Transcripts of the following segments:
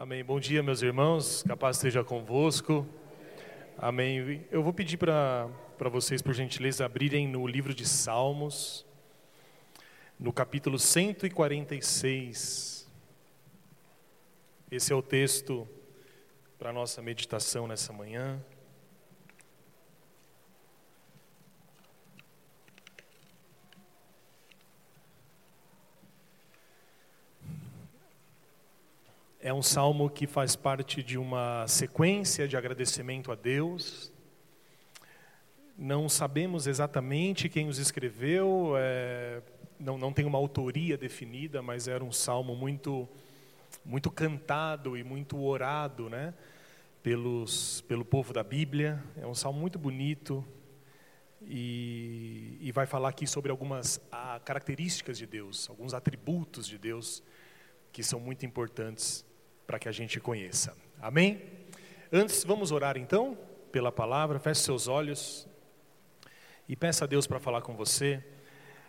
Amém. Bom dia, meus irmãos. Capaz esteja convosco. Amém. Eu vou pedir para vocês, por gentileza, abrirem no livro de Salmos, no capítulo 146. Esse é o texto para a nossa meditação nessa manhã. É um salmo que faz parte de uma sequência de agradecimento a Deus. Não sabemos exatamente quem os escreveu, é, não, não tem uma autoria definida, mas era um salmo muito, muito cantado e muito orado né, pelos, pelo povo da Bíblia. É um salmo muito bonito e, e vai falar aqui sobre algumas ah, características de Deus, alguns atributos de Deus que são muito importantes para que a gente conheça. Amém? Antes, vamos orar então pela palavra. Feche seus olhos e peça a Deus para falar com você.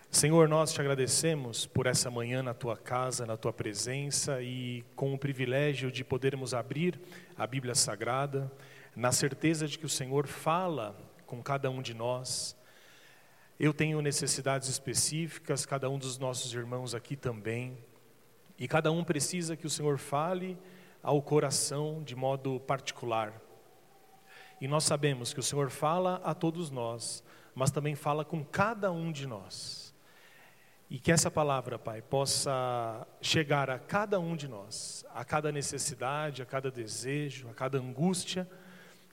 Senhor, nós te agradecemos por essa manhã na tua casa, na tua presença e com o privilégio de podermos abrir a Bíblia Sagrada, na certeza de que o Senhor fala com cada um de nós. Eu tenho necessidades específicas, cada um dos nossos irmãos aqui também. E cada um precisa que o Senhor fale ao coração de modo particular. E nós sabemos que o Senhor fala a todos nós, mas também fala com cada um de nós. E que essa palavra, Pai, possa chegar a cada um de nós, a cada necessidade, a cada desejo, a cada angústia,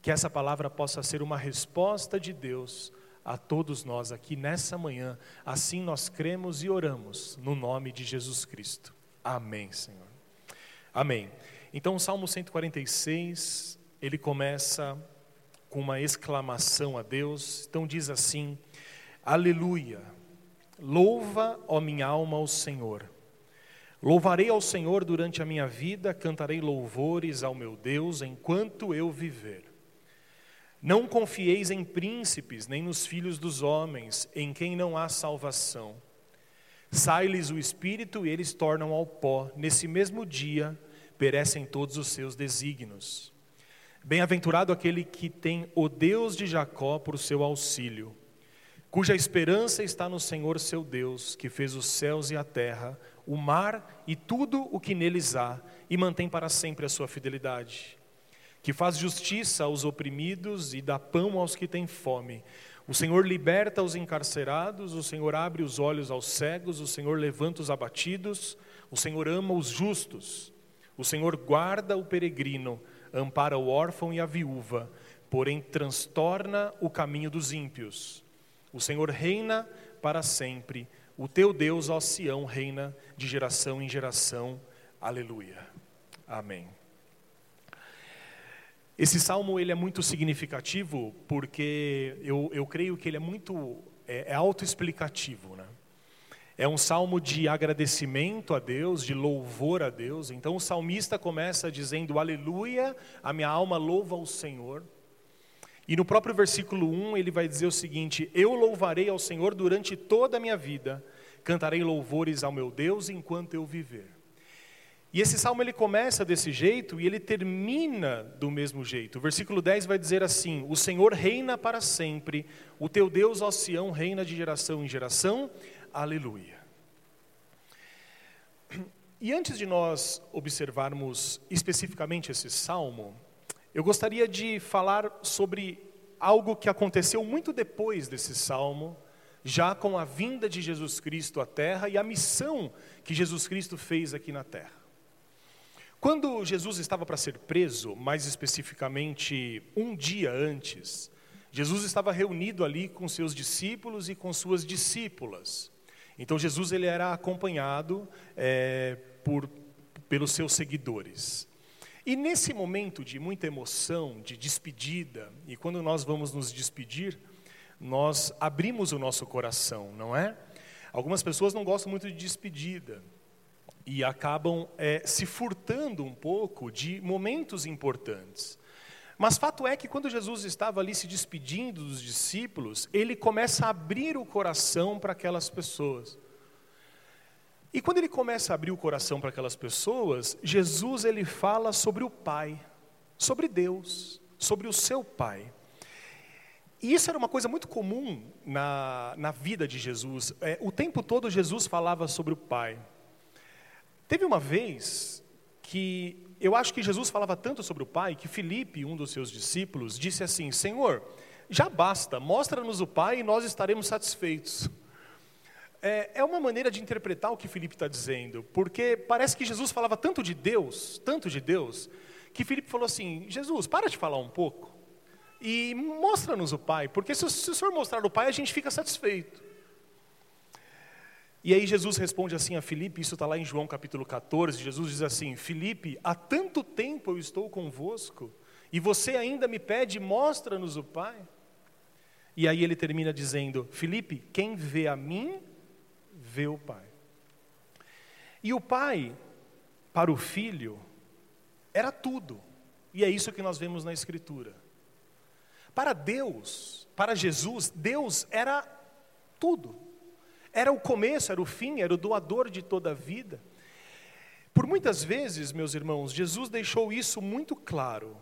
que essa palavra possa ser uma resposta de Deus a todos nós aqui nessa manhã. Assim nós cremos e oramos, no nome de Jesus Cristo. Amém, Senhor. Amém. Então, o Salmo 146, ele começa com uma exclamação a Deus. Então, diz assim: Aleluia, louva, ó minha alma, ao Senhor. Louvarei ao Senhor durante a minha vida, cantarei louvores ao meu Deus enquanto eu viver. Não confieis em príncipes, nem nos filhos dos homens, em quem não há salvação. Sai-lhes o espírito e eles tornam ao pó. Nesse mesmo dia perecem todos os seus desígnios. Bem-aventurado aquele que tem o Deus de Jacó por seu auxílio, cuja esperança está no Senhor seu Deus, que fez os céus e a terra, o mar e tudo o que neles há, e mantém para sempre a sua fidelidade. Que faz justiça aos oprimidos e dá pão aos que têm fome o Senhor liberta os encarcerados, o Senhor abre os olhos aos cegos, o Senhor levanta os abatidos, o Senhor ama os justos, o Senhor guarda o peregrino, ampara o órfão e a viúva, porém transtorna o caminho dos ímpios. O Senhor reina para sempre, o teu Deus, ó Sião, reina de geração em geração. Aleluia. Amém. Esse salmo ele é muito significativo porque eu, eu creio que ele é muito é, é autoexplicativo, né? É um salmo de agradecimento a Deus, de louvor a Deus. Então o salmista começa dizendo: Aleluia, a minha alma louva o Senhor. E no próprio versículo 1 ele vai dizer o seguinte: Eu louvarei ao Senhor durante toda a minha vida, cantarei louvores ao meu Deus enquanto eu viver. E esse salmo ele começa desse jeito e ele termina do mesmo jeito. O versículo 10 vai dizer assim: O Senhor reina para sempre, o teu Deus, ó Sião, reina de geração em geração. Aleluia. E antes de nós observarmos especificamente esse salmo, eu gostaria de falar sobre algo que aconteceu muito depois desse salmo, já com a vinda de Jesus Cristo à terra e a missão que Jesus Cristo fez aqui na terra. Quando Jesus estava para ser preso, mais especificamente um dia antes, Jesus estava reunido ali com seus discípulos e com suas discípulas. Então Jesus ele era acompanhado é, por, pelos seus seguidores. E nesse momento de muita emoção, de despedida, e quando nós vamos nos despedir, nós abrimos o nosso coração, não é? Algumas pessoas não gostam muito de despedida e acabam é, se furtando um pouco de momentos importantes. Mas fato é que quando Jesus estava ali se despedindo dos discípulos, ele começa a abrir o coração para aquelas pessoas. E quando ele começa a abrir o coração para aquelas pessoas, Jesus ele fala sobre o Pai, sobre Deus, sobre o seu Pai. E isso era uma coisa muito comum na, na vida de Jesus. É, o tempo todo Jesus falava sobre o Pai. Teve uma vez que eu acho que Jesus falava tanto sobre o Pai que Felipe, um dos seus discípulos, disse assim: Senhor, já basta, mostra-nos o Pai e nós estaremos satisfeitos. É, é uma maneira de interpretar o que Felipe está dizendo, porque parece que Jesus falava tanto de Deus, tanto de Deus, que Felipe falou assim: Jesus, para de falar um pouco e mostra-nos o Pai, porque se, se o Senhor mostrar o Pai, a gente fica satisfeito. E aí Jesus responde assim a Filipe, isso está lá em João capítulo 14, Jesus diz assim, Filipe, há tanto tempo eu estou convosco, e você ainda me pede, mostra-nos o Pai. E aí ele termina dizendo, Filipe, quem vê a mim, vê o Pai. E o Pai, para o Filho, era tudo, e é isso que nós vemos na Escritura. Para Deus, para Jesus, Deus era tudo. Era o começo, era o fim, era o doador de toda a vida. Por muitas vezes, meus irmãos, Jesus deixou isso muito claro.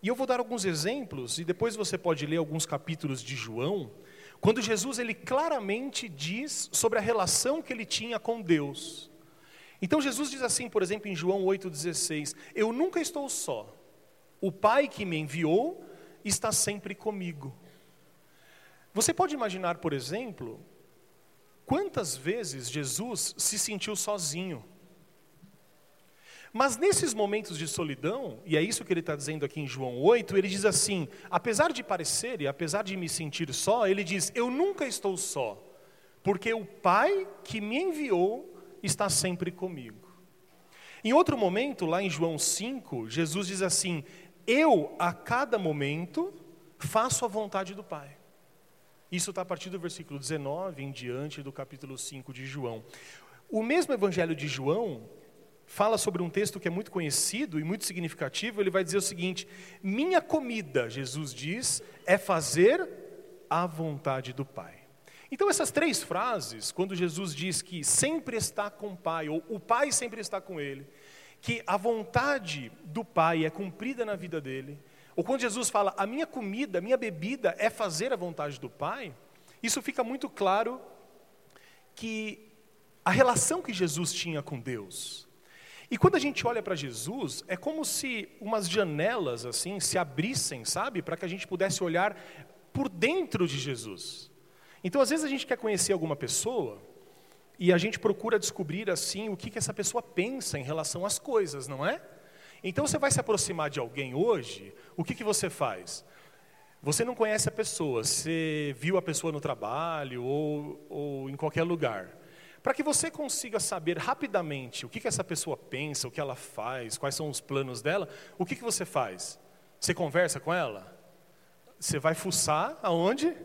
E eu vou dar alguns exemplos, e depois você pode ler alguns capítulos de João, quando Jesus ele claramente diz sobre a relação que ele tinha com Deus. Então Jesus diz assim, por exemplo, em João 8,16: Eu nunca estou só, o Pai que me enviou está sempre comigo. Você pode imaginar, por exemplo, Quantas vezes Jesus se sentiu sozinho? Mas nesses momentos de solidão, e é isso que ele está dizendo aqui em João 8, ele diz assim: apesar de parecer e apesar de me sentir só, ele diz: eu nunca estou só, porque o Pai que me enviou está sempre comigo. Em outro momento, lá em João 5, Jesus diz assim: eu a cada momento faço a vontade do Pai. Isso está a partir do versículo 19 em diante do capítulo 5 de João. O mesmo evangelho de João fala sobre um texto que é muito conhecido e muito significativo. Ele vai dizer o seguinte: Minha comida, Jesus diz, é fazer a vontade do Pai. Então, essas três frases, quando Jesus diz que sempre está com o Pai, ou o Pai sempre está com ele, que a vontade do Pai é cumprida na vida dele, ou quando Jesus fala, a minha comida, a minha bebida é fazer a vontade do Pai, isso fica muito claro que a relação que Jesus tinha com Deus. E quando a gente olha para Jesus, é como se umas janelas assim se abrissem, sabe, para que a gente pudesse olhar por dentro de Jesus. Então, às vezes a gente quer conhecer alguma pessoa e a gente procura descobrir assim o que, que essa pessoa pensa em relação às coisas, não é? Então você vai se aproximar de alguém hoje, o que, que você faz? Você não conhece a pessoa, você viu a pessoa no trabalho ou, ou em qualquer lugar. Para que você consiga saber rapidamente o que, que essa pessoa pensa, o que ela faz, quais são os planos dela, o que, que você faz? Você conversa com ela? Você vai fuçar aonde?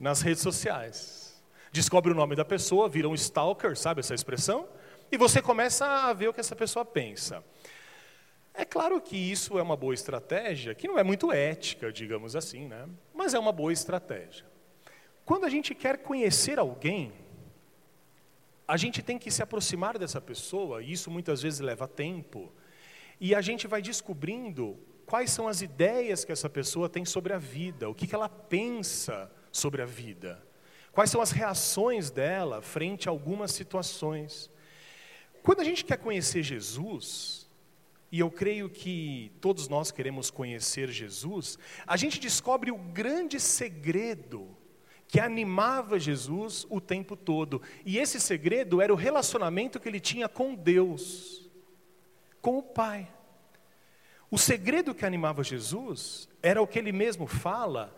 Nas redes sociais. Descobre o nome da pessoa, vira um stalker, sabe essa expressão? E você começa a ver o que essa pessoa pensa. É claro que isso é uma boa estratégia, que não é muito ética, digamos assim, né? mas é uma boa estratégia. Quando a gente quer conhecer alguém, a gente tem que se aproximar dessa pessoa, e isso muitas vezes leva tempo, e a gente vai descobrindo quais são as ideias que essa pessoa tem sobre a vida, o que, que ela pensa sobre a vida, quais são as reações dela frente a algumas situações. Quando a gente quer conhecer Jesus, e eu creio que todos nós queremos conhecer Jesus, a gente descobre o grande segredo que animava Jesus o tempo todo. E esse segredo era o relacionamento que ele tinha com Deus, com o Pai. O segredo que animava Jesus era o que ele mesmo fala,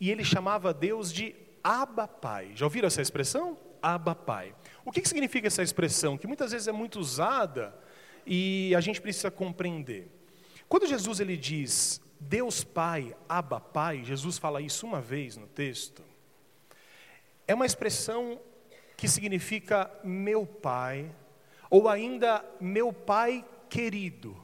e ele chamava Deus de Abba Pai. Já ouviram essa expressão? Abba Pai. O que significa essa expressão? Que muitas vezes é muito usada e a gente precisa compreender. Quando Jesus ele diz Deus Pai, Abba Pai, Jesus fala isso uma vez no texto. É uma expressão que significa meu Pai, ou ainda meu Pai querido.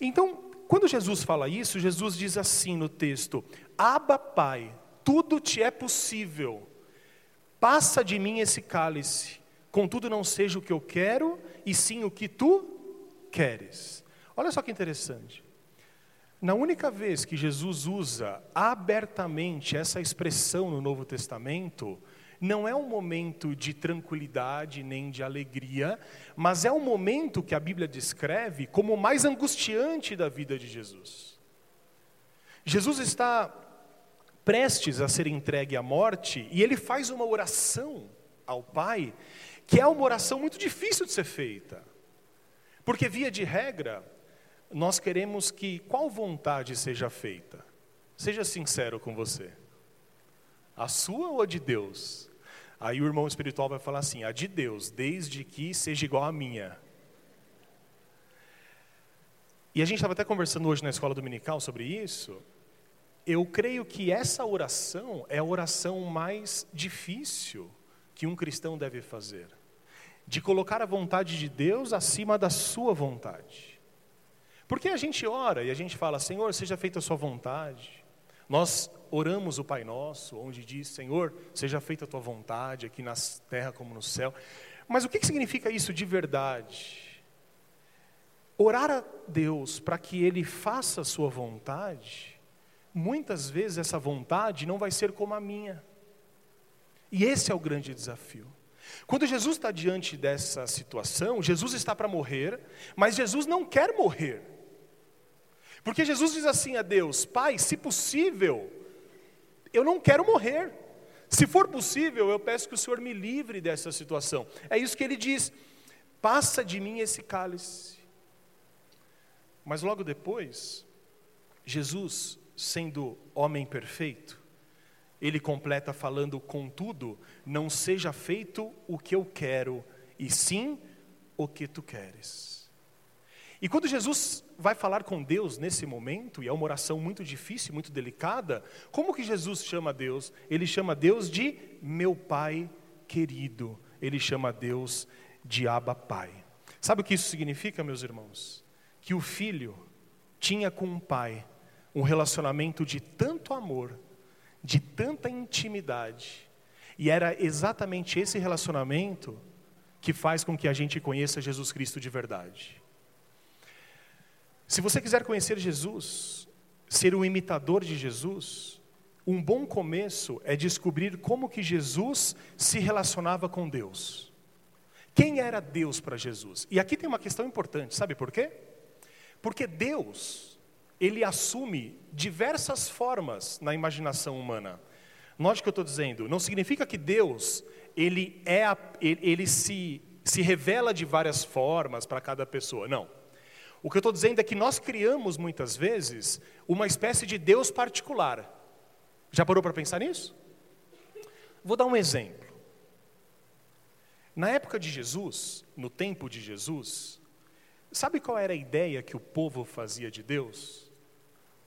Então, quando Jesus fala isso, Jesus diz assim no texto: Abba Pai, tudo te é possível. Passa de mim esse cálice, Contudo, não seja o que eu quero, e sim o que tu queres. Olha só que interessante. Na única vez que Jesus usa abertamente essa expressão no Novo Testamento, não é um momento de tranquilidade nem de alegria, mas é um momento que a Bíblia descreve como o mais angustiante da vida de Jesus. Jesus está prestes a ser entregue à morte e ele faz uma oração ao Pai, que é uma oração muito difícil de ser feita. Porque, via de regra, nós queremos que qual vontade seja feita? Seja sincero com você. A sua ou a de Deus? Aí o irmão espiritual vai falar assim: a de Deus, desde que seja igual à minha. E a gente estava até conversando hoje na escola dominical sobre isso. Eu creio que essa oração é a oração mais difícil que um cristão deve fazer, de colocar a vontade de Deus acima da sua vontade. Porque a gente ora e a gente fala, Senhor, seja feita a sua vontade. Nós oramos o Pai Nosso, onde diz, Senhor, seja feita a tua vontade, aqui na terra como no céu. Mas o que significa isso de verdade? Orar a Deus para que Ele faça a sua vontade, muitas vezes essa vontade não vai ser como a minha. E esse é o grande desafio. Quando Jesus está diante dessa situação, Jesus está para morrer, mas Jesus não quer morrer. Porque Jesus diz assim a Deus: Pai, se possível, eu não quero morrer. Se for possível, eu peço que o Senhor me livre dessa situação. É isso que ele diz: passa de mim esse cálice. Mas logo depois, Jesus, sendo homem perfeito, ele completa falando: contudo, não seja feito o que eu quero, e sim o que tu queres. E quando Jesus vai falar com Deus nesse momento, e é uma oração muito difícil, muito delicada, como que Jesus chama Deus? Ele chama Deus de meu Pai querido, ele chama Deus de Abba Pai. Sabe o que isso significa, meus irmãos? Que o filho tinha com o pai um relacionamento de tanto amor, de tanta intimidade, e era exatamente esse relacionamento que faz com que a gente conheça Jesus Cristo de verdade. Se você quiser conhecer Jesus, ser um imitador de Jesus, um bom começo é descobrir como que Jesus se relacionava com Deus. Quem era Deus para Jesus? E aqui tem uma questão importante, sabe por quê? Porque Deus, ele assume diversas formas na imaginação humana. Note o que eu estou dizendo, não significa que Deus, ele, é a, ele, ele se, se revela de várias formas para cada pessoa, não. O que eu estou dizendo é que nós criamos muitas vezes uma espécie de Deus particular. Já parou para pensar nisso? Vou dar um exemplo. Na época de Jesus, no tempo de Jesus, sabe qual era a ideia que o povo fazia de Deus?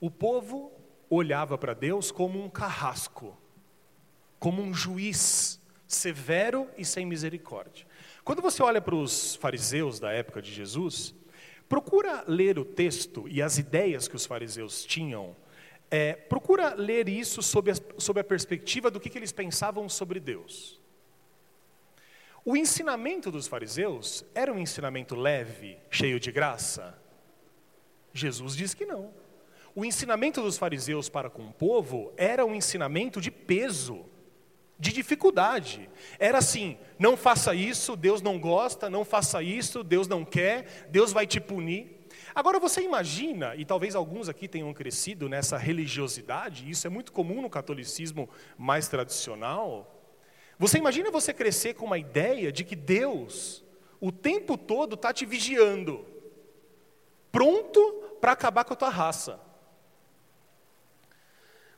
O povo olhava para Deus como um carrasco, como um juiz severo e sem misericórdia. Quando você olha para os fariseus da época de Jesus, Procura ler o texto e as ideias que os fariseus tinham. É, procura ler isso sob a, sob a perspectiva do que, que eles pensavam sobre Deus. O ensinamento dos fariseus era um ensinamento leve, cheio de graça? Jesus diz que não. O ensinamento dos fariseus para com o povo era um ensinamento de peso de dificuldade. Era assim: não faça isso, Deus não gosta, não faça isso, Deus não quer, Deus vai te punir. Agora você imagina, e talvez alguns aqui tenham crescido nessa religiosidade, isso é muito comum no catolicismo mais tradicional. Você imagina você crescer com uma ideia de que Deus, o tempo todo, está te vigiando, pronto para acabar com a tua raça.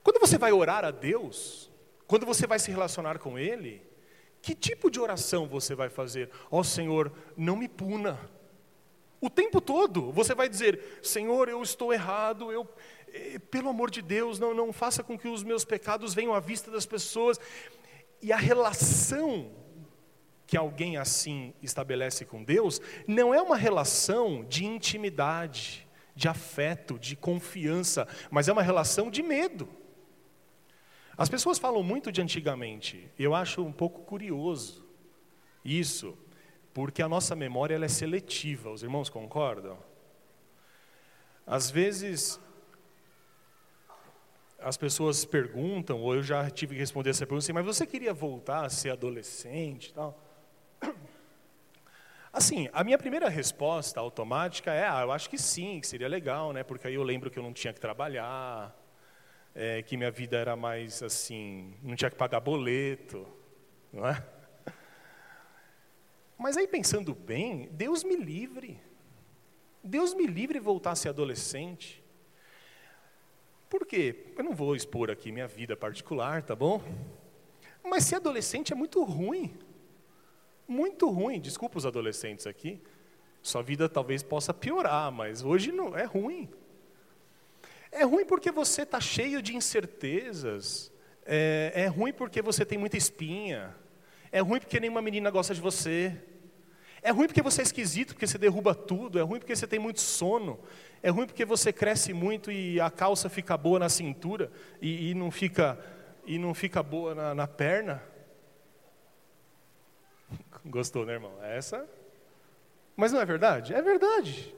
Quando você vai orar a Deus, quando você vai se relacionar com Ele, que tipo de oração você vai fazer? Ó oh, Senhor, não me puna. O tempo todo você vai dizer: Senhor, eu estou errado, eu, eh, pelo amor de Deus, não, não faça com que os meus pecados venham à vista das pessoas. E a relação que alguém assim estabelece com Deus não é uma relação de intimidade, de afeto, de confiança, mas é uma relação de medo. As pessoas falam muito de antigamente, eu acho um pouco curioso isso porque a nossa memória ela é seletiva. Os irmãos concordam? Às vezes, as pessoas perguntam, ou eu já tive que responder essa pergunta assim, mas você queria voltar a ser adolescente tal? Assim, a minha primeira resposta automática é, ah, eu acho que sim, que seria legal, né? Porque aí eu lembro que eu não tinha que trabalhar, é, que minha vida era mais assim, não tinha que pagar boleto, não é? Mas aí pensando bem, Deus me livre. Deus me livre voltar a ser adolescente. Por quê? Eu não vou expor aqui minha vida particular, tá bom? Mas ser adolescente é muito ruim. Muito ruim, desculpa os adolescentes aqui. Sua vida talvez possa piorar, mas hoje não é ruim. É ruim porque você está cheio de incertezas. É, é ruim porque você tem muita espinha. É ruim porque nenhuma menina gosta de você. É ruim porque você é esquisito, porque você derruba tudo. É ruim porque você tem muito sono. É ruim porque você cresce muito e a calça fica boa na cintura e, e não fica e não fica boa na, na perna. Gostou, né, irmão? É essa. Mas não é verdade? É verdade.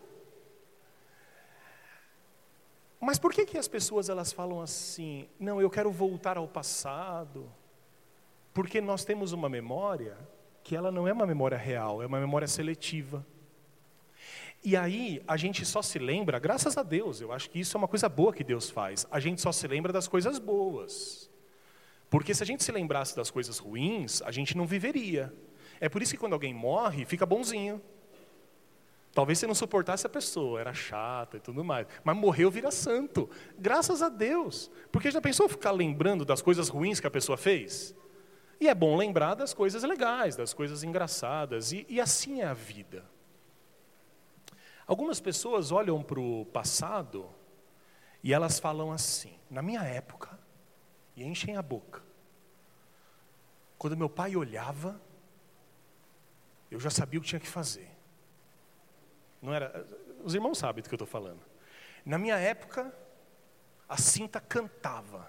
Mas por que, que as pessoas elas falam assim? Não, eu quero voltar ao passado. Porque nós temos uma memória que ela não é uma memória real, é uma memória seletiva. E aí a gente só se lembra, graças a Deus, eu acho que isso é uma coisa boa que Deus faz. A gente só se lembra das coisas boas. Porque se a gente se lembrasse das coisas ruins, a gente não viveria. É por isso que quando alguém morre, fica bonzinho. Talvez você não suportasse a pessoa, era chata e tudo mais. Mas morreu, vira santo. Graças a Deus. Porque já pensou ficar lembrando das coisas ruins que a pessoa fez? E é bom lembrar das coisas legais, das coisas engraçadas. E, e assim é a vida. Algumas pessoas olham para o passado e elas falam assim: na minha época, e enchem a boca. Quando meu pai olhava, eu já sabia o que tinha que fazer. Não era, os irmãos sabem do que eu estou falando. Na minha época, a cinta cantava.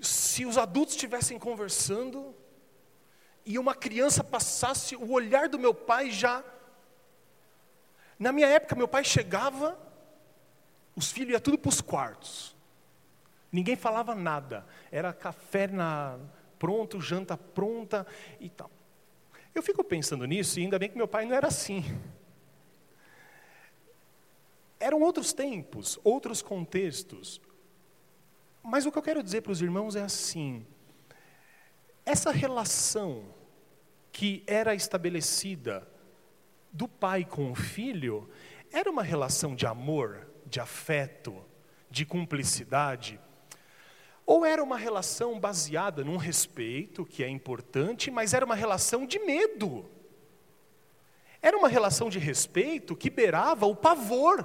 Se os adultos estivessem conversando e uma criança passasse, o olhar do meu pai já. Na minha época, meu pai chegava, os filhos iam tudo para os quartos. Ninguém falava nada. Era café na, pronto, janta pronta e tal. Eu fico pensando nisso e ainda bem que meu pai não era assim. Eram outros tempos, outros contextos. Mas o que eu quero dizer para os irmãos é assim: essa relação que era estabelecida do pai com o filho era uma relação de amor, de afeto, de cumplicidade, ou era uma relação baseada num respeito, que é importante, mas era uma relação de medo. Era uma relação de respeito que beirava o pavor.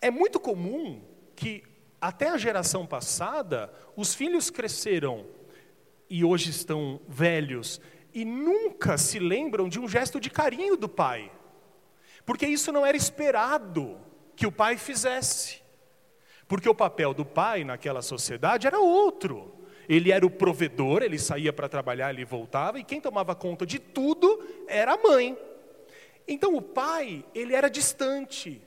É muito comum que, até a geração passada, os filhos cresceram e hoje estão velhos e nunca se lembram de um gesto de carinho do pai, porque isso não era esperado que o pai fizesse. Porque o papel do pai naquela sociedade era outro. Ele era o provedor, ele saía para trabalhar, ele voltava, e quem tomava conta de tudo era a mãe. Então o pai, ele era distante.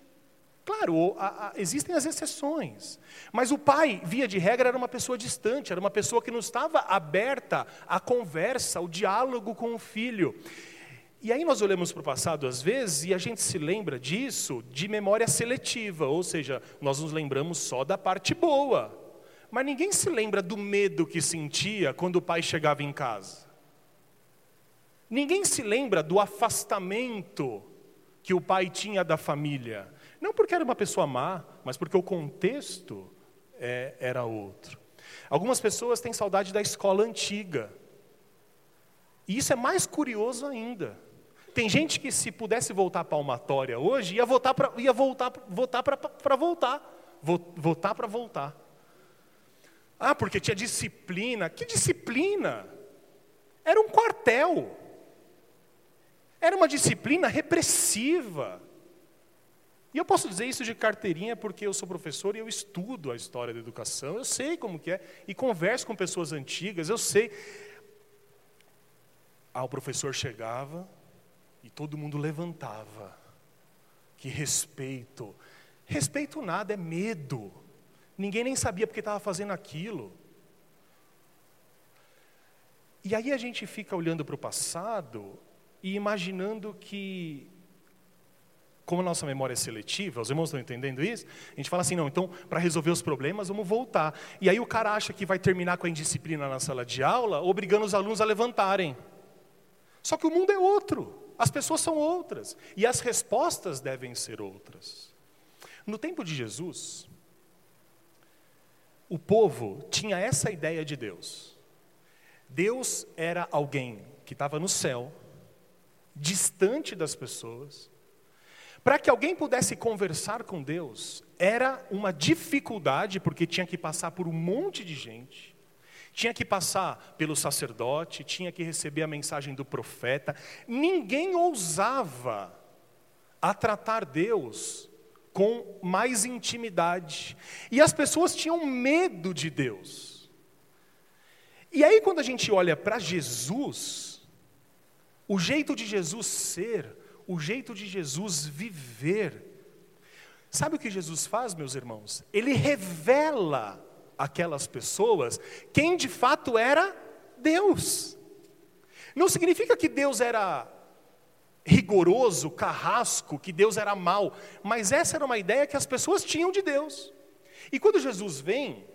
Claro, a, a, existem as exceções, mas o pai, via de regra, era uma pessoa distante, era uma pessoa que não estava aberta à conversa, ao diálogo com o filho. E aí nós olhamos para o passado às vezes e a gente se lembra disso de memória seletiva, ou seja, nós nos lembramos só da parte boa. Mas ninguém se lembra do medo que sentia quando o pai chegava em casa. Ninguém se lembra do afastamento que o pai tinha da família. Não porque era uma pessoa má, mas porque o contexto é, era outro. Algumas pessoas têm saudade da escola antiga. E isso é mais curioso ainda. Tem gente que se pudesse voltar a palmatória hoje, ia votar para ia voltar, votar para voltar. Votar para voltar. Ah, porque tinha disciplina. Que disciplina? Era um quartel. Era uma disciplina repressiva. E eu posso dizer isso de carteirinha porque eu sou professor e eu estudo a história da educação, eu sei como que é, e converso com pessoas antigas, eu sei. Ah, o professor chegava e todo mundo levantava. Que respeito. Respeito nada, é medo. Ninguém nem sabia porque estava fazendo aquilo. E aí a gente fica olhando para o passado e imaginando que, como a nossa memória é seletiva, os irmãos estão entendendo isso? A gente fala assim, não, então, para resolver os problemas, vamos voltar. E aí o cara acha que vai terminar com a indisciplina na sala de aula, obrigando os alunos a levantarem. Só que o mundo é outro, as pessoas são outras, e as respostas devem ser outras. No tempo de Jesus, o povo tinha essa ideia de Deus. Deus era alguém que estava no céu, distante das pessoas. Para que alguém pudesse conversar com Deus, era uma dificuldade, porque tinha que passar por um monte de gente, tinha que passar pelo sacerdote, tinha que receber a mensagem do profeta. Ninguém ousava a tratar Deus com mais intimidade. E as pessoas tinham medo de Deus. E aí, quando a gente olha para Jesus, o jeito de Jesus ser, o jeito de Jesus viver, sabe o que Jesus faz, meus irmãos? Ele revela aquelas pessoas quem de fato era Deus. Não significa que Deus era rigoroso, carrasco, que Deus era mal, mas essa era uma ideia que as pessoas tinham de Deus. E quando Jesus vem,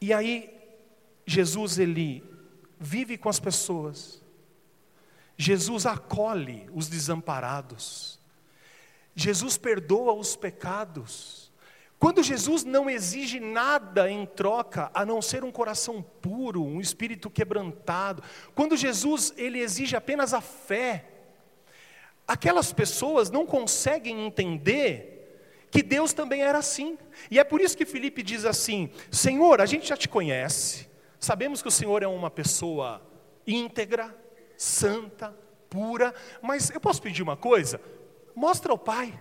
e aí Jesus ele vive com as pessoas, Jesus acolhe os desamparados, Jesus perdoa os pecados, quando Jesus não exige nada em troca, a não ser um coração puro, um espírito quebrantado, quando Jesus ele exige apenas a fé, aquelas pessoas não conseguem entender que Deus também era assim. E é por isso que Felipe diz assim: Senhor, a gente já te conhece, sabemos que o Senhor é uma pessoa íntegra, santa, pura, mas eu posso pedir uma coisa? Mostra ao Pai.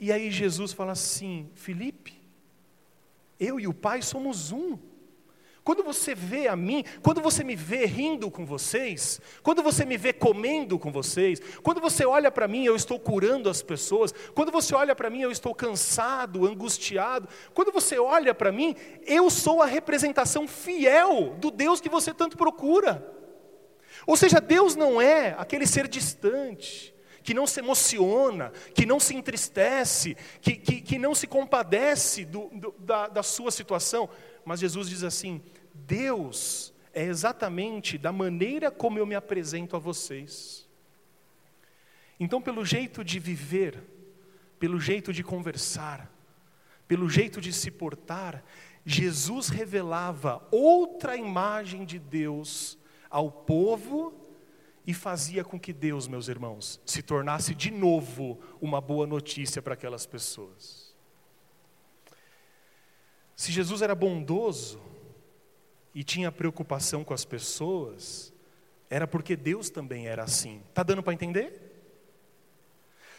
E aí Jesus fala assim: Felipe, eu e o Pai somos um. Quando você vê a mim, quando você me vê rindo com vocês, quando você me vê comendo com vocês, quando você olha para mim, eu estou curando as pessoas, quando você olha para mim, eu estou cansado, angustiado, quando você olha para mim, eu sou a representação fiel do Deus que você tanto procura. Ou seja, Deus não é aquele ser distante, que não se emociona, que não se entristece, que, que, que não se compadece do, do, da, da sua situação. Mas Jesus diz assim: Deus é exatamente da maneira como eu me apresento a vocês. Então, pelo jeito de viver, pelo jeito de conversar, pelo jeito de se portar, Jesus revelava outra imagem de Deus ao povo e fazia com que Deus, meus irmãos, se tornasse de novo uma boa notícia para aquelas pessoas. Se Jesus era bondoso e tinha preocupação com as pessoas, era porque Deus também era assim. Está dando para entender?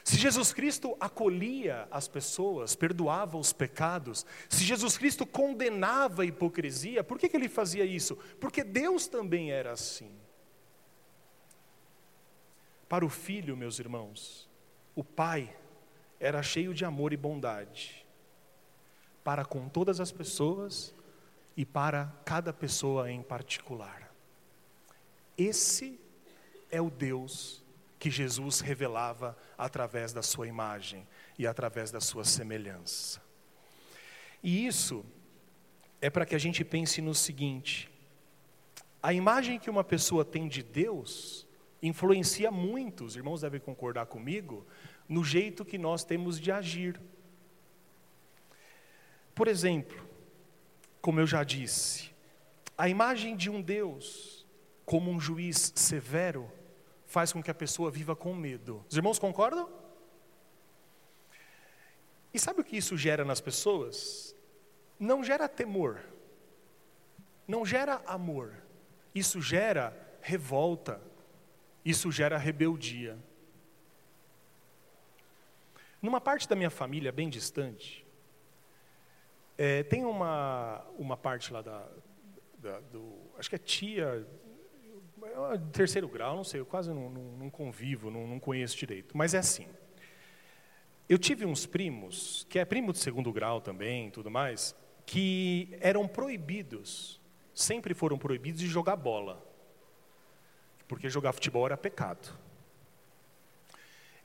Se Jesus Cristo acolhia as pessoas, perdoava os pecados, se Jesus Cristo condenava a hipocrisia, por que, que ele fazia isso? Porque Deus também era assim. Para o filho, meus irmãos, o pai era cheio de amor e bondade, para com todas as pessoas e para cada pessoa em particular. Esse é o Deus que Jesus revelava através da sua imagem e através da sua semelhança. E isso é para que a gente pense no seguinte: a imagem que uma pessoa tem de Deus influencia muito, os irmãos devem concordar comigo, no jeito que nós temos de agir. Por exemplo, como eu já disse, a imagem de um Deus como um juiz severo faz com que a pessoa viva com medo. Os irmãos concordam? E sabe o que isso gera nas pessoas? Não gera temor, não gera amor, isso gera revolta, isso gera rebeldia. Numa parte da minha família bem distante, é, tem uma, uma parte lá da, da, do, acho que é tia, é terceiro grau, não sei, eu quase não, não, não convivo, não, não conheço direito, mas é assim. Eu tive uns primos, que é primo de segundo grau também, tudo mais, que eram proibidos, sempre foram proibidos de jogar bola, porque jogar futebol era pecado.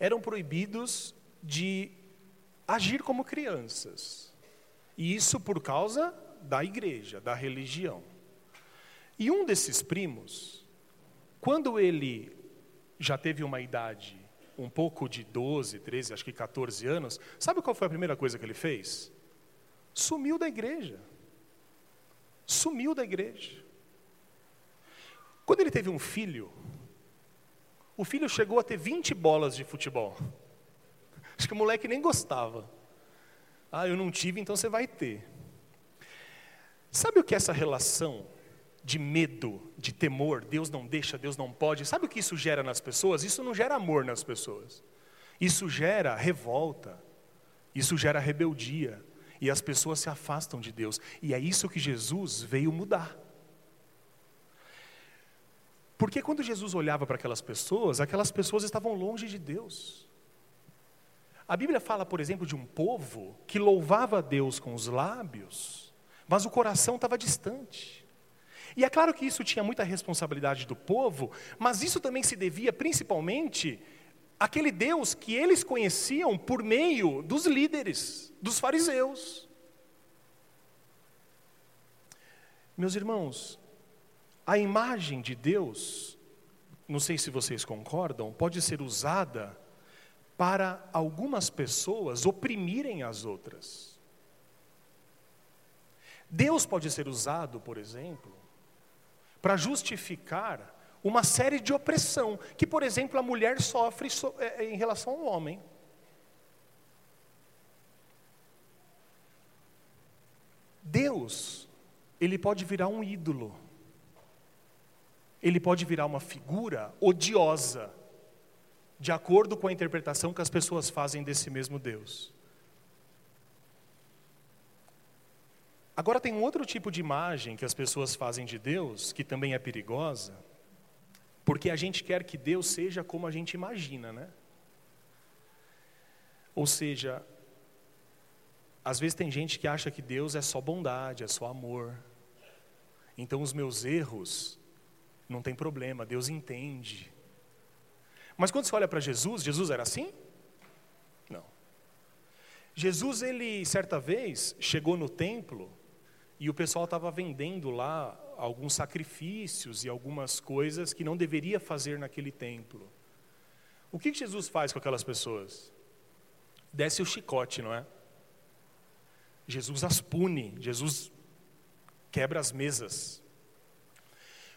Eram proibidos de agir como crianças, e isso por causa da igreja, da religião. E um desses primos, quando ele já teve uma idade um pouco de 12, 13, acho que 14 anos, sabe qual foi a primeira coisa que ele fez? Sumiu da igreja. Sumiu da igreja. Quando ele teve um filho, o filho chegou a ter 20 bolas de futebol. Acho que o moleque nem gostava. Ah, eu não tive, então você vai ter. Sabe o que é essa relação de medo, de temor, Deus não deixa, Deus não pode. Sabe o que isso gera nas pessoas? Isso não gera amor nas pessoas. Isso gera revolta. Isso gera rebeldia. E as pessoas se afastam de Deus. E é isso que Jesus veio mudar. Porque quando Jesus olhava para aquelas pessoas, aquelas pessoas estavam longe de Deus. A Bíblia fala, por exemplo, de um povo que louvava a Deus com os lábios, mas o coração estava distante. E é claro que isso tinha muita responsabilidade do povo, mas isso também se devia principalmente àquele Deus que eles conheciam por meio dos líderes, dos fariseus. Meus irmãos, a imagem de Deus, não sei se vocês concordam, pode ser usada para algumas pessoas oprimirem as outras. Deus pode ser usado, por exemplo, para justificar uma série de opressão que, por exemplo, a mulher sofre é, é, em relação ao homem. Deus, ele pode virar um ídolo. Ele pode virar uma figura odiosa, de acordo com a interpretação que as pessoas fazem desse mesmo Deus. Agora tem um outro tipo de imagem que as pessoas fazem de Deus, que também é perigosa, porque a gente quer que Deus seja como a gente imagina, né? Ou seja, às vezes tem gente que acha que Deus é só bondade, é só amor. Então os meus erros não tem problema, Deus entende. Mas quando você olha para Jesus, Jesus era assim? Não. Jesus, ele certa vez chegou no templo e o pessoal estava vendendo lá alguns sacrifícios e algumas coisas que não deveria fazer naquele templo. O que Jesus faz com aquelas pessoas? Desce o chicote, não é? Jesus as pune, Jesus quebra as mesas.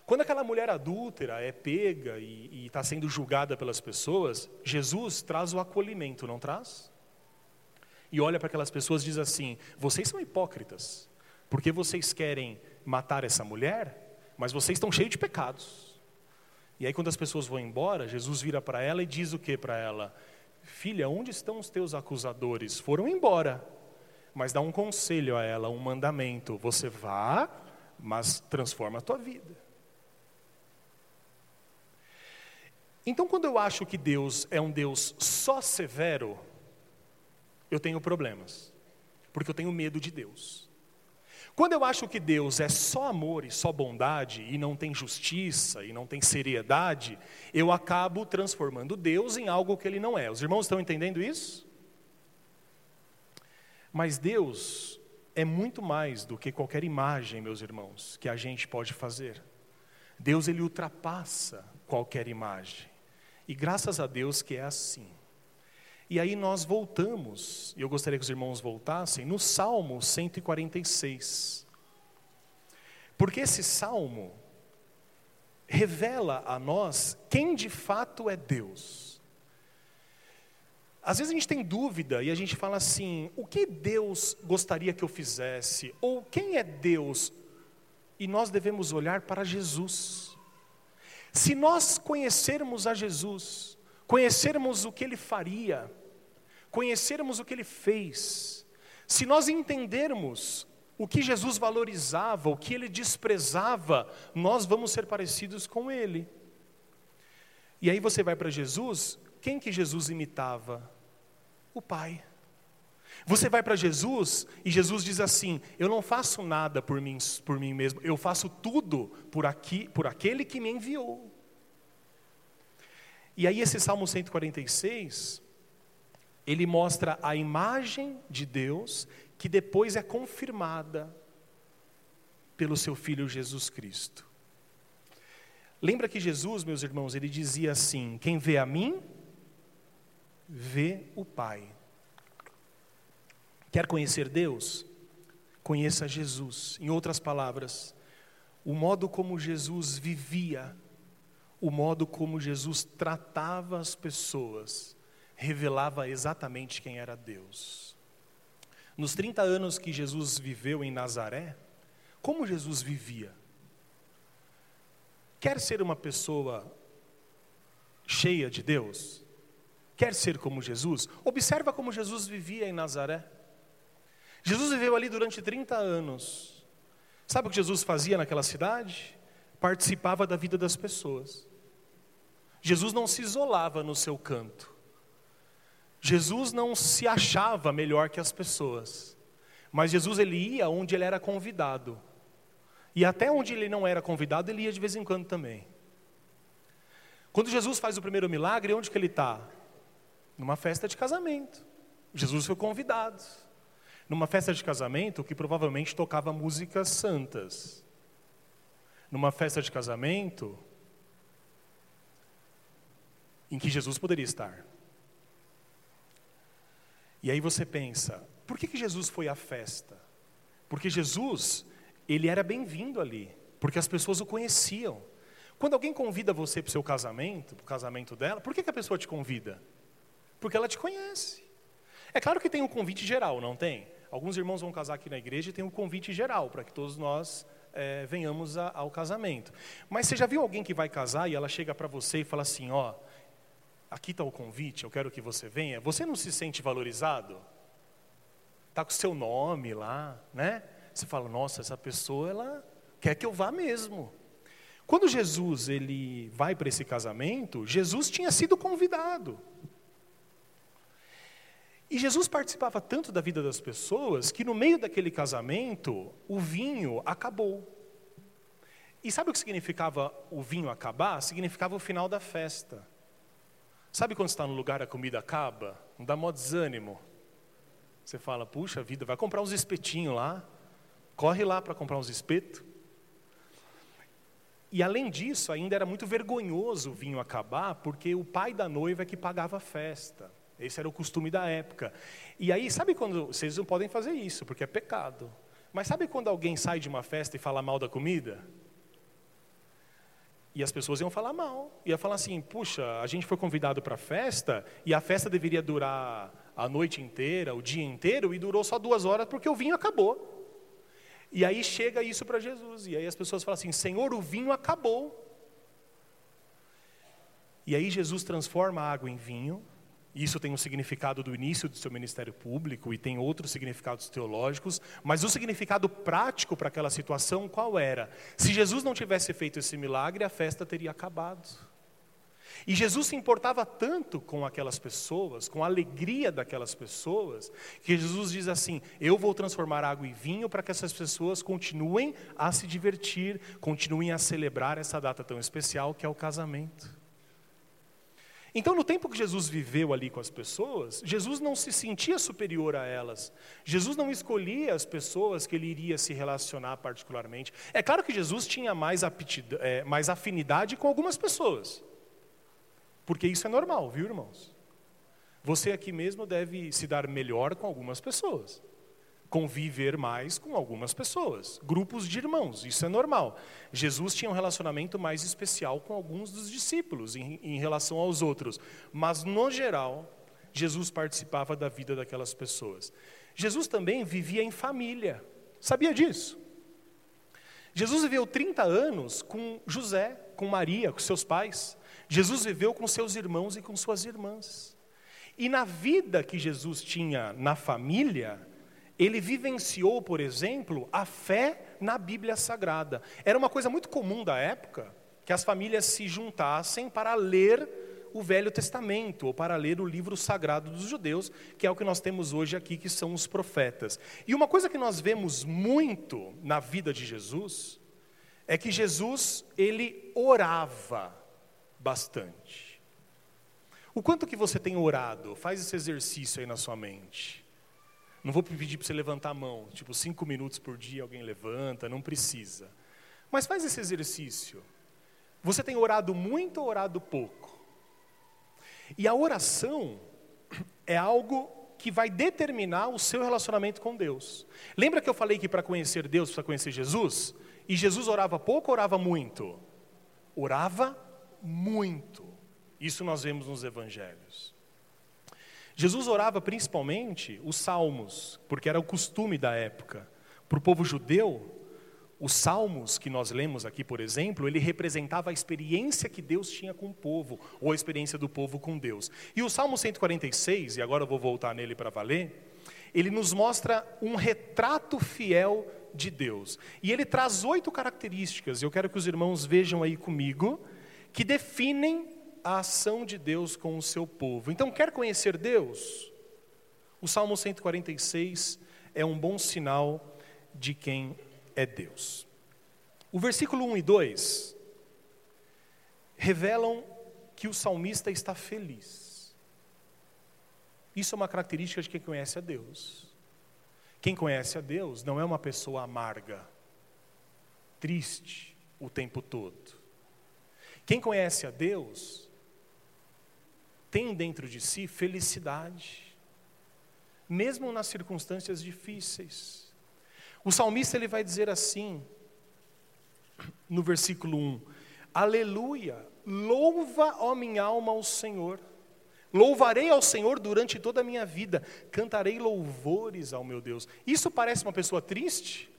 Quando aquela mulher adúltera é pega e está sendo julgada pelas pessoas, Jesus traz o acolhimento, não traz? E olha para aquelas pessoas e diz assim: vocês são hipócritas. Porque vocês querem matar essa mulher, mas vocês estão cheios de pecados. E aí, quando as pessoas vão embora, Jesus vira para ela e diz o que para ela? Filha, onde estão os teus acusadores? Foram embora. Mas dá um conselho a ela, um mandamento: você vá, mas transforma a tua vida. Então, quando eu acho que Deus é um Deus só severo, eu tenho problemas, porque eu tenho medo de Deus. Quando eu acho que Deus é só amor e só bondade, e não tem justiça e não tem seriedade, eu acabo transformando Deus em algo que ele não é. Os irmãos estão entendendo isso? Mas Deus é muito mais do que qualquer imagem, meus irmãos, que a gente pode fazer. Deus ele ultrapassa qualquer imagem. E graças a Deus que é assim. E aí nós voltamos, e eu gostaria que os irmãos voltassem, no Salmo 146. Porque esse salmo revela a nós quem de fato é Deus. Às vezes a gente tem dúvida e a gente fala assim: o que Deus gostaria que eu fizesse? Ou quem é Deus? E nós devemos olhar para Jesus. Se nós conhecermos a Jesus, conhecermos o que ele faria, conhecermos o que ele fez, se nós entendermos o que Jesus valorizava, o que ele desprezava, nós vamos ser parecidos com ele. E aí você vai para Jesus, quem que Jesus imitava? O Pai. Você vai para Jesus e Jesus diz assim: Eu não faço nada por mim, por mim mesmo, eu faço tudo por, aqui, por aquele que me enviou. E aí, esse Salmo 146, ele mostra a imagem de Deus que depois é confirmada pelo seu Filho Jesus Cristo. Lembra que Jesus, meus irmãos, ele dizia assim: Quem vê a mim, vê o Pai. Quer conhecer Deus? Conheça Jesus. Em outras palavras, o modo como Jesus vivia, o modo como Jesus tratava as pessoas, revelava exatamente quem era Deus. Nos 30 anos que Jesus viveu em Nazaré, como Jesus vivia? Quer ser uma pessoa cheia de Deus? Quer ser como Jesus? Observa como Jesus vivia em Nazaré. Jesus viveu ali durante 30 anos. Sabe o que Jesus fazia naquela cidade? Participava da vida das pessoas. Jesus não se isolava no seu canto. Jesus não se achava melhor que as pessoas. Mas Jesus ele ia onde ele era convidado. E até onde ele não era convidado, ele ia de vez em quando também. Quando Jesus faz o primeiro milagre, onde que ele está? Numa festa de casamento. Jesus foi convidado numa festa de casamento que provavelmente tocava músicas santas. Numa festa de casamento em que Jesus poderia estar. E aí você pensa, por que, que Jesus foi à festa? Porque Jesus, ele era bem-vindo ali, porque as pessoas o conheciam. Quando alguém convida você para o seu casamento, para o casamento dela, por que, que a pessoa te convida? Porque ela te conhece. É claro que tem um convite geral, não tem? Alguns irmãos vão casar aqui na igreja e tem um convite geral para que todos nós é, venhamos a, ao casamento. Mas você já viu alguém que vai casar e ela chega para você e fala assim: ó, aqui está o convite, eu quero que você venha. Você não se sente valorizado? Está com o seu nome lá, né? Você fala: nossa, essa pessoa ela quer que eu vá mesmo. Quando Jesus ele vai para esse casamento, Jesus tinha sido convidado. E Jesus participava tanto da vida das pessoas que no meio daquele casamento o vinho acabou. E sabe o que significava o vinho acabar? Significava o final da festa. Sabe quando está no lugar a comida acaba? Não dá mó desânimo. Você fala, puxa vida, vai comprar uns espetinhos lá, corre lá para comprar uns espetos. E além disso, ainda era muito vergonhoso o vinho acabar, porque o pai da noiva é que pagava a festa. Esse era o costume da época. E aí, sabe quando. Vocês não podem fazer isso, porque é pecado. Mas sabe quando alguém sai de uma festa e fala mal da comida? E as pessoas iam falar mal. Ia falar assim: puxa, a gente foi convidado para a festa e a festa deveria durar a noite inteira, o dia inteiro, e durou só duas horas porque o vinho acabou. E aí chega isso para Jesus. E aí as pessoas falam assim: Senhor, o vinho acabou. E aí Jesus transforma a água em vinho isso tem um significado do início do seu ministério público e tem outros significados teológicos, mas o significado prático para aquela situação qual era? Se Jesus não tivesse feito esse milagre, a festa teria acabado. E Jesus se importava tanto com aquelas pessoas, com a alegria daquelas pessoas, que Jesus diz assim: Eu vou transformar água em vinho para que essas pessoas continuem a se divertir, continuem a celebrar essa data tão especial que é o casamento. Então, no tempo que Jesus viveu ali com as pessoas, Jesus não se sentia superior a elas. Jesus não escolhia as pessoas que ele iria se relacionar particularmente. É claro que Jesus tinha mais, é, mais afinidade com algumas pessoas. Porque isso é normal, viu, irmãos? Você aqui mesmo deve se dar melhor com algumas pessoas conviver mais com algumas pessoas, grupos de irmãos, isso é normal. Jesus tinha um relacionamento mais especial com alguns dos discípulos em, em, relação aos outros, mas no geral, Jesus participava da vida daquelas pessoas. Jesus também vivia em família, sabia disso? Jesus viveu 30 anos com José, com Maria, com seus pais. Jesus viveu com seus irmãos e com suas irmãs. E na vida que Jesus tinha na família, ele vivenciou, por exemplo, a fé na Bíblia Sagrada. Era uma coisa muito comum da época que as famílias se juntassem para ler o Velho Testamento, ou para ler o livro sagrado dos judeus, que é o que nós temos hoje aqui, que são os profetas. E uma coisa que nós vemos muito na vida de Jesus, é que Jesus, ele orava bastante. O quanto que você tem orado? Faz esse exercício aí na sua mente. Não vou pedir para você levantar a mão, tipo cinco minutos por dia alguém levanta, não precisa. Mas faz esse exercício. Você tem orado muito ou orado pouco? E a oração é algo que vai determinar o seu relacionamento com Deus. Lembra que eu falei que para conhecer Deus precisa conhecer Jesus? E Jesus orava pouco ou orava muito? Orava muito. Isso nós vemos nos evangelhos. Jesus orava principalmente os salmos, porque era o costume da época. Para o povo judeu, os salmos que nós lemos aqui, por exemplo, ele representava a experiência que Deus tinha com o povo, ou a experiência do povo com Deus. E o Salmo 146, e agora eu vou voltar nele para valer, ele nos mostra um retrato fiel de Deus. E ele traz oito características, eu quero que os irmãos vejam aí comigo, que definem a ação de Deus com o seu povo. Então, quer conhecer Deus? O Salmo 146 é um bom sinal de quem é Deus. O versículo 1 e 2 revelam que o salmista está feliz. Isso é uma característica de quem conhece a Deus. Quem conhece a Deus não é uma pessoa amarga, triste o tempo todo. Quem conhece a Deus tem dentro de si felicidade, mesmo nas circunstâncias difíceis. O salmista ele vai dizer assim, no versículo 1: Aleluia, louva, ó minha alma, ao Senhor. Louvarei ao Senhor durante toda a minha vida, cantarei louvores ao meu Deus. Isso parece uma pessoa triste,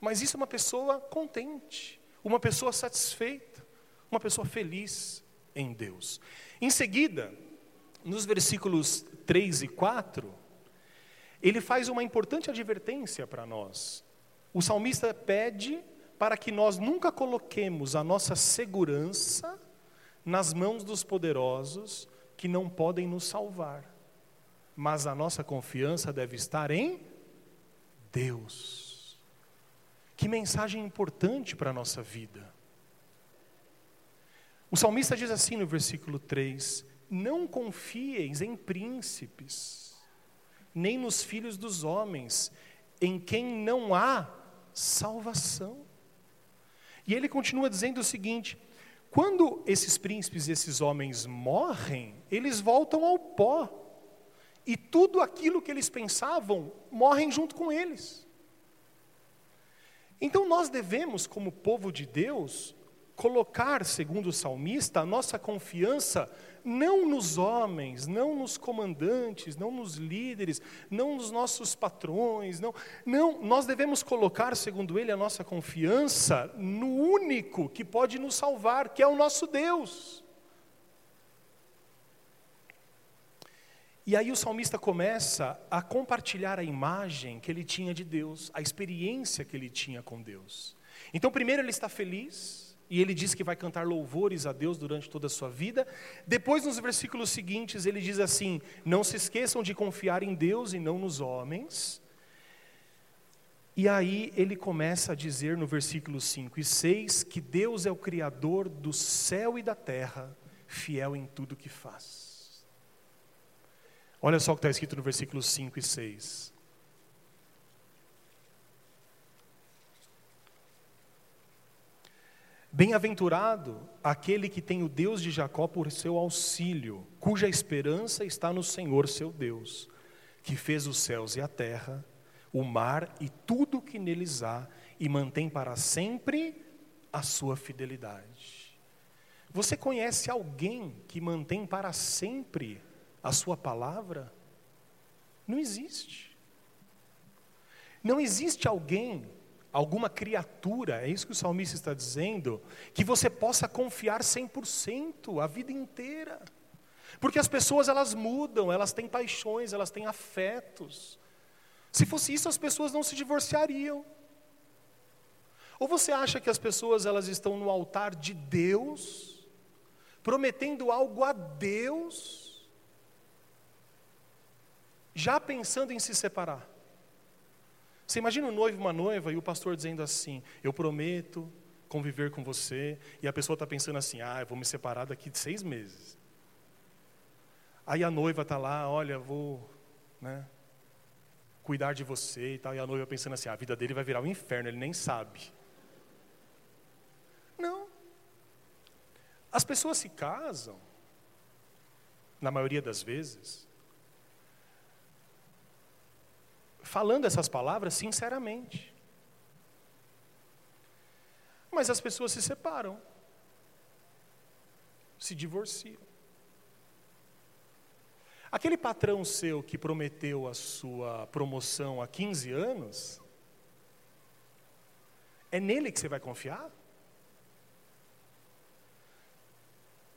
mas isso é uma pessoa contente, uma pessoa satisfeita, uma pessoa feliz em Deus. Em seguida, nos versículos 3 e 4, ele faz uma importante advertência para nós. O salmista pede para que nós nunca coloquemos a nossa segurança nas mãos dos poderosos que não podem nos salvar, mas a nossa confiança deve estar em Deus. Que mensagem importante para a nossa vida. O salmista diz assim no versículo 3: Não confieis em príncipes nem nos filhos dos homens, em quem não há salvação. E ele continua dizendo o seguinte: quando esses príncipes, esses homens morrem, eles voltam ao pó, e tudo aquilo que eles pensavam morrem junto com eles. Então nós devemos, como povo de Deus, colocar, segundo o salmista, a nossa confiança não nos homens, não nos comandantes, não nos líderes, não nos nossos patrões, não, não, nós devemos colocar, segundo ele, a nossa confiança no único que pode nos salvar, que é o nosso Deus. E aí o salmista começa a compartilhar a imagem que ele tinha de Deus, a experiência que ele tinha com Deus. Então, primeiro ele está feliz, e ele diz que vai cantar louvores a Deus durante toda a sua vida. Depois, nos versículos seguintes, ele diz assim: Não se esqueçam de confiar em Deus e não nos homens. E aí ele começa a dizer no versículo 5 e 6 que Deus é o Criador do céu e da terra, fiel em tudo que faz. Olha só o que está escrito no versículo 5 e 6. Bem-aventurado aquele que tem o Deus de Jacó por seu auxílio, cuja esperança está no Senhor seu Deus, que fez os céus e a terra, o mar e tudo o que neles há, e mantém para sempre a sua fidelidade. Você conhece alguém que mantém para sempre a sua palavra? Não existe. Não existe alguém alguma criatura, é isso que o salmista está dizendo, que você possa confiar 100% a vida inteira. Porque as pessoas elas mudam, elas têm paixões, elas têm afetos. Se fosse isso, as pessoas não se divorciariam. Ou você acha que as pessoas elas estão no altar de Deus, prometendo algo a Deus, já pensando em se separar? Você imagina um noivo e uma noiva e o pastor dizendo assim: Eu prometo conviver com você, e a pessoa está pensando assim: Ah, eu vou me separar daqui de seis meses. Aí a noiva está lá, olha, vou né, cuidar de você e tal, e a noiva pensando assim: ah, a vida dele vai virar um inferno, ele nem sabe. Não. As pessoas se casam, na maioria das vezes, falando essas palavras sinceramente. Mas as pessoas se separam, se divorciam. Aquele patrão seu que prometeu a sua promoção há 15 anos, é nele que você vai confiar?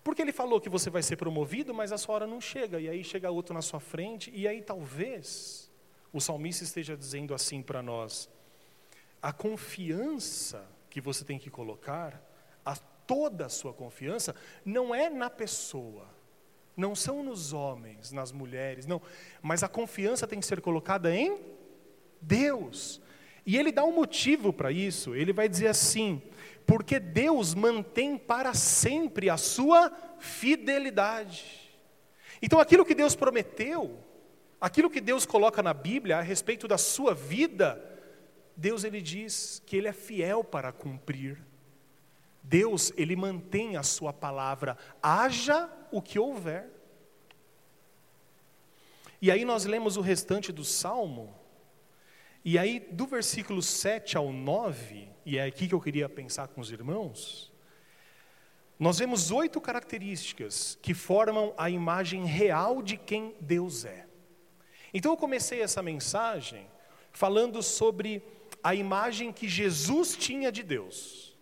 Porque ele falou que você vai ser promovido, mas a sua hora não chega, e aí chega outro na sua frente, e aí talvez o salmista esteja dizendo assim para nós: a confiança que você tem que colocar, a toda a sua confiança, não é na pessoa, não são nos homens, nas mulheres, não, mas a confiança tem que ser colocada em Deus. E ele dá um motivo para isso, ele vai dizer assim: porque Deus mantém para sempre a sua fidelidade. Então, aquilo que Deus prometeu, aquilo que Deus coloca na Bíblia a respeito da sua vida, Deus ele diz que ele é fiel para cumprir. Deus, ele mantém a sua palavra, haja o que houver. E aí nós lemos o restante do salmo, e aí do versículo 7 ao 9, e é aqui que eu queria pensar com os irmãos, nós vemos oito características que formam a imagem real de quem Deus é. Então eu comecei essa mensagem falando sobre a imagem que Jesus tinha de Deus.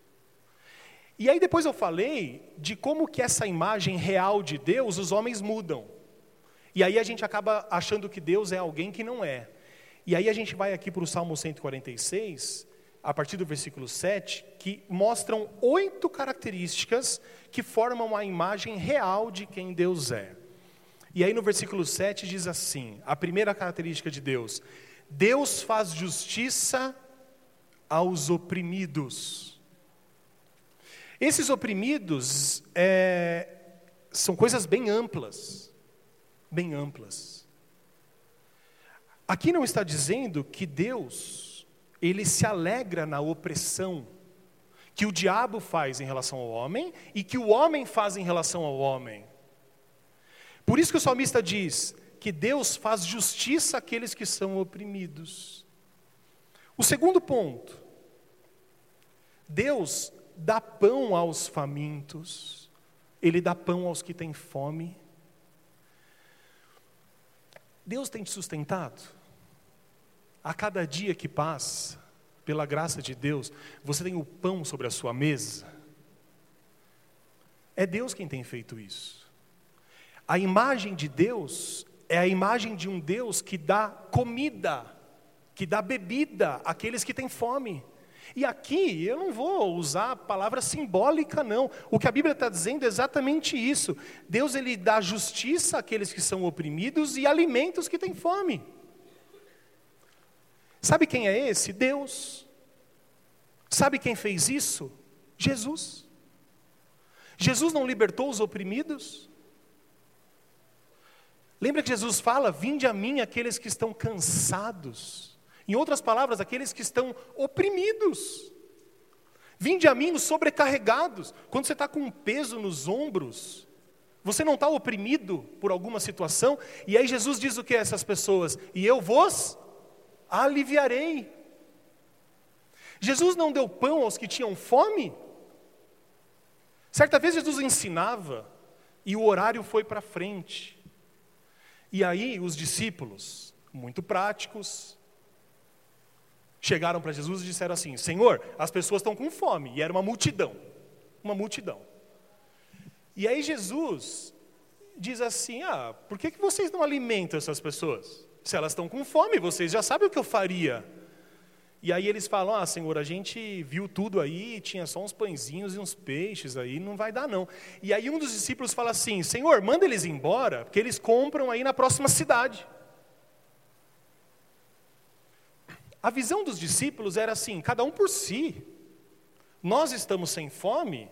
E aí depois eu falei de como que essa imagem real de Deus os homens mudam. E aí a gente acaba achando que Deus é alguém que não é. E aí a gente vai aqui para o Salmo 146, a partir do versículo 7, que mostram oito características que formam a imagem real de quem Deus é. E aí no versículo 7 diz assim: a primeira característica de Deus, Deus faz justiça aos oprimidos. Esses oprimidos é, são coisas bem amplas, bem amplas. Aqui não está dizendo que Deus ele se alegra na opressão que o diabo faz em relação ao homem e que o homem faz em relação ao homem. Por isso que o salmista diz que Deus faz justiça àqueles que são oprimidos. O segundo ponto, Deus dá pão aos famintos, Ele dá pão aos que têm fome. Deus tem te sustentado? A cada dia que passa, pela graça de Deus, você tem o pão sobre a sua mesa. É Deus quem tem feito isso. A imagem de Deus é a imagem de um Deus que dá comida, que dá bebida àqueles que têm fome. E aqui eu não vou usar a palavra simbólica, não. O que a Bíblia está dizendo é exatamente isso. Deus ele dá justiça àqueles que são oprimidos e alimenta os que têm fome. Sabe quem é esse? Deus. Sabe quem fez isso? Jesus. Jesus não libertou os oprimidos? Lembra que Jesus fala: Vinde a mim aqueles que estão cansados. Em outras palavras, aqueles que estão oprimidos. Vinde a mim os sobrecarregados. Quando você está com um peso nos ombros, você não está oprimido por alguma situação, e aí Jesus diz o que a essas pessoas? E eu vos aliviarei. Jesus não deu pão aos que tinham fome? Certa vez Jesus ensinava e o horário foi para frente. E aí os discípulos, muito práticos, chegaram para Jesus e disseram assim: Senhor, as pessoas estão com fome. E era uma multidão, uma multidão. E aí Jesus diz assim: Ah, por que, que vocês não alimentam essas pessoas? Se elas estão com fome, vocês já sabem o que eu faria. E aí eles falam: Ah, Senhor, a gente viu tudo aí, tinha só uns pãezinhos e uns peixes aí, não vai dar não. E aí um dos discípulos fala assim: Senhor, manda eles embora, porque eles compram aí na próxima cidade. A visão dos discípulos era assim: cada um por si. Nós estamos sem fome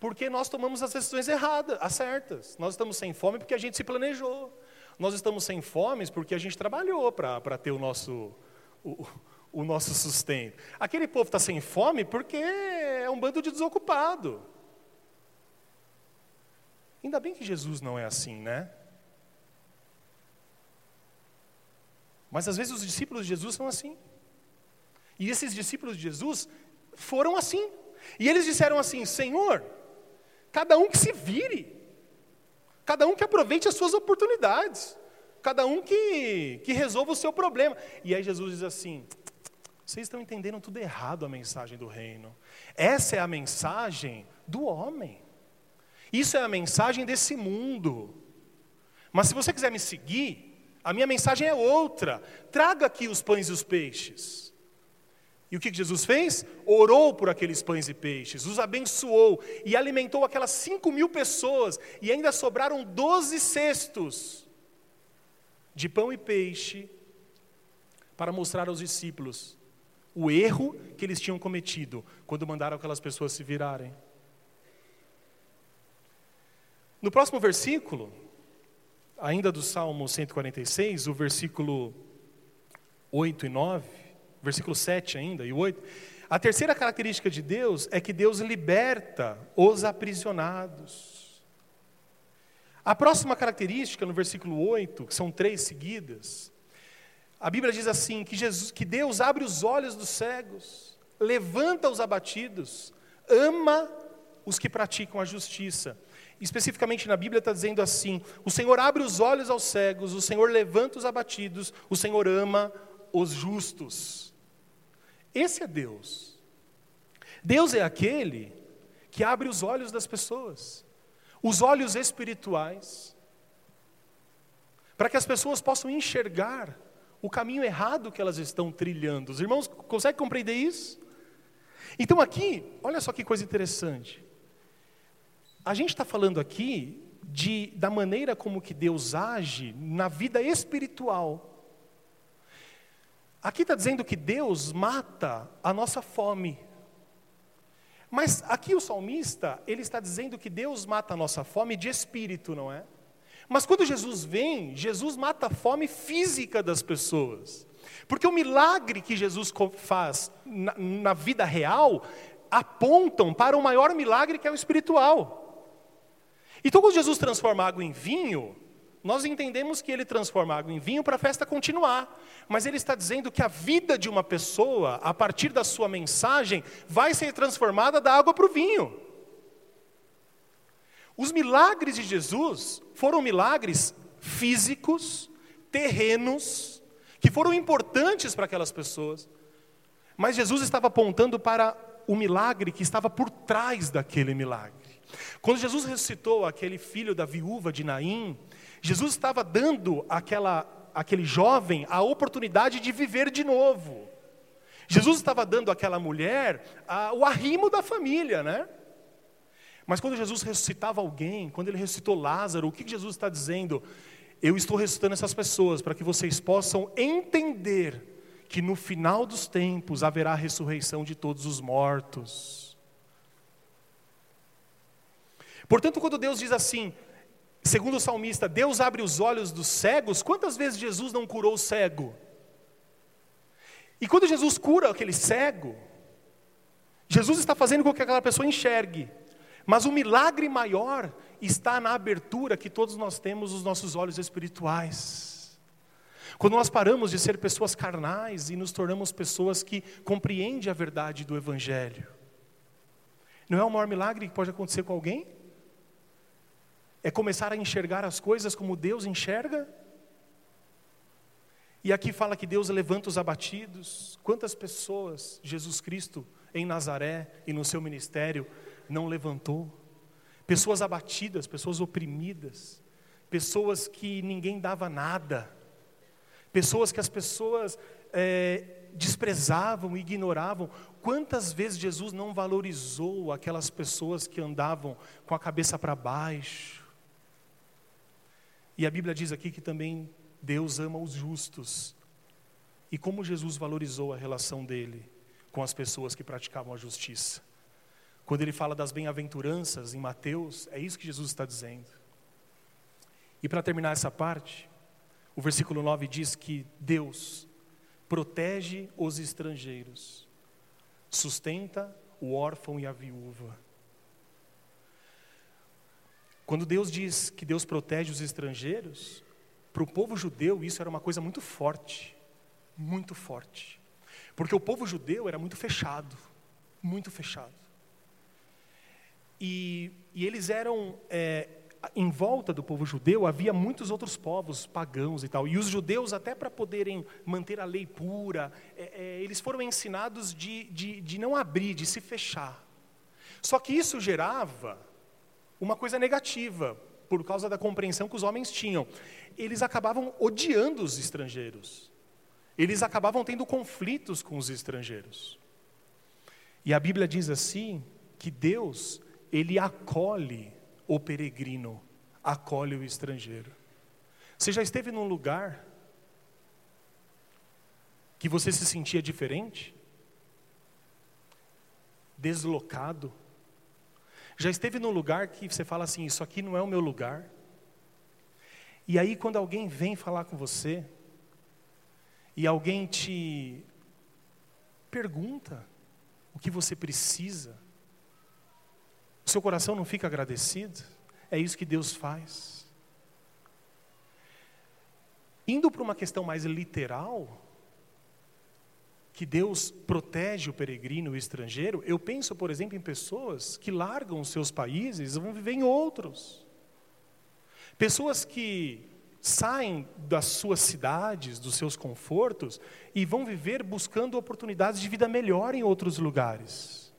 porque nós tomamos as decisões erradas, as certas. Nós estamos sem fome porque a gente se planejou. Nós estamos sem fome porque a gente trabalhou para ter o nosso o, o nosso sustento. Aquele povo está sem fome porque é um bando de desocupado. Ainda bem que Jesus não é assim, né? Mas às vezes os discípulos de Jesus são assim. E esses discípulos de Jesus foram assim. E eles disseram assim: Senhor, cada um que se vire, cada um que aproveite as suas oportunidades. Cada um que, que resolva o seu problema. E aí Jesus diz assim: vocês estão entendendo tudo errado a mensagem do reino. Essa é a mensagem do homem. Isso é a mensagem desse mundo. Mas se você quiser me seguir, a minha mensagem é outra. Traga aqui os pães e os peixes. E o que Jesus fez? Orou por aqueles pães e peixes, os abençoou e alimentou aquelas cinco mil pessoas, e ainda sobraram doze cestos de pão e peixe para mostrar aos discípulos o erro que eles tinham cometido quando mandaram aquelas pessoas se virarem. No próximo versículo, ainda do Salmo 146, o versículo 8 e 9, versículo 7 ainda e 8, a terceira característica de Deus é que Deus liberta os aprisionados. A próxima característica, no versículo 8, que são três seguidas, a Bíblia diz assim: que, Jesus, que Deus abre os olhos dos cegos, levanta os abatidos, ama os que praticam a justiça. Especificamente na Bíblia está dizendo assim: o Senhor abre os olhos aos cegos, o Senhor levanta os abatidos, o Senhor ama os justos. Esse é Deus. Deus é aquele que abre os olhos das pessoas os olhos espirituais, para que as pessoas possam enxergar o caminho errado que elas estão trilhando. Os irmãos conseguem compreender isso? Então, aqui, olha só que coisa interessante. A gente está falando aqui de, da maneira como que Deus age na vida espiritual. Aqui está dizendo que Deus mata a nossa fome. Mas aqui o salmista, ele está dizendo que Deus mata a nossa fome de espírito, não é? Mas quando Jesus vem, Jesus mata a fome física das pessoas. Porque o milagre que Jesus faz na, na vida real apontam para o maior milagre que é o espiritual. Então, quando Jesus transforma água em vinho, nós entendemos que ele transforma água em vinho para a festa continuar, mas ele está dizendo que a vida de uma pessoa, a partir da sua mensagem, vai ser transformada da água para o vinho. Os milagres de Jesus foram milagres físicos, terrenos, que foram importantes para aquelas pessoas, mas Jesus estava apontando para o milagre que estava por trás daquele milagre. Quando Jesus ressuscitou aquele filho da viúva de Naim, Jesus estava dando àquela, àquele jovem a oportunidade de viver de novo. Jesus estava dando àquela mulher a, o arrimo da família, né? Mas quando Jesus ressuscitava alguém, quando ele ressuscitou Lázaro, o que Jesus está dizendo? Eu estou ressuscitando essas pessoas para que vocês possam entender que no final dos tempos haverá ressurreição de todos os mortos. Portanto, quando Deus diz assim, Segundo o salmista, Deus abre os olhos dos cegos. Quantas vezes Jesus não curou o cego? E quando Jesus cura aquele cego, Jesus está fazendo com que aquela pessoa enxergue. Mas o milagre maior está na abertura que todos nós temos os nossos olhos espirituais. Quando nós paramos de ser pessoas carnais e nos tornamos pessoas que compreendem a verdade do Evangelho. Não é o maior milagre que pode acontecer com alguém? É começar a enxergar as coisas como Deus enxerga? E aqui fala que Deus levanta os abatidos. Quantas pessoas Jesus Cristo em Nazaré e no seu ministério não levantou? Pessoas abatidas, pessoas oprimidas, pessoas que ninguém dava nada, pessoas que as pessoas é, desprezavam, ignoravam. Quantas vezes Jesus não valorizou aquelas pessoas que andavam com a cabeça para baixo? E a Bíblia diz aqui que também Deus ama os justos. E como Jesus valorizou a relação dele com as pessoas que praticavam a justiça. Quando ele fala das bem-aventuranças em Mateus, é isso que Jesus está dizendo. E para terminar essa parte, o versículo 9 diz que Deus protege os estrangeiros, sustenta o órfão e a viúva. Quando Deus diz que Deus protege os estrangeiros, para o povo judeu isso era uma coisa muito forte, muito forte. Porque o povo judeu era muito fechado, muito fechado. E, e eles eram, é, em volta do povo judeu, havia muitos outros povos pagãos e tal. E os judeus, até para poderem manter a lei pura, é, é, eles foram ensinados de, de, de não abrir, de se fechar. Só que isso gerava uma coisa negativa, por causa da compreensão que os homens tinham. Eles acabavam odiando os estrangeiros. Eles acabavam tendo conflitos com os estrangeiros. E a Bíblia diz assim que Deus, ele acolhe o peregrino, acolhe o estrangeiro. Você já esteve num lugar que você se sentia diferente? Deslocado? Já esteve num lugar que você fala assim: Isso aqui não é o meu lugar? E aí, quando alguém vem falar com você, e alguém te pergunta o que você precisa, o seu coração não fica agradecido? É isso que Deus faz. Indo para uma questão mais literal, que Deus protege o peregrino, o estrangeiro, eu penso, por exemplo, em pessoas que largam os seus países e vão viver em outros. Pessoas que saem das suas cidades, dos seus confortos e vão viver buscando oportunidades de vida melhor em outros lugares.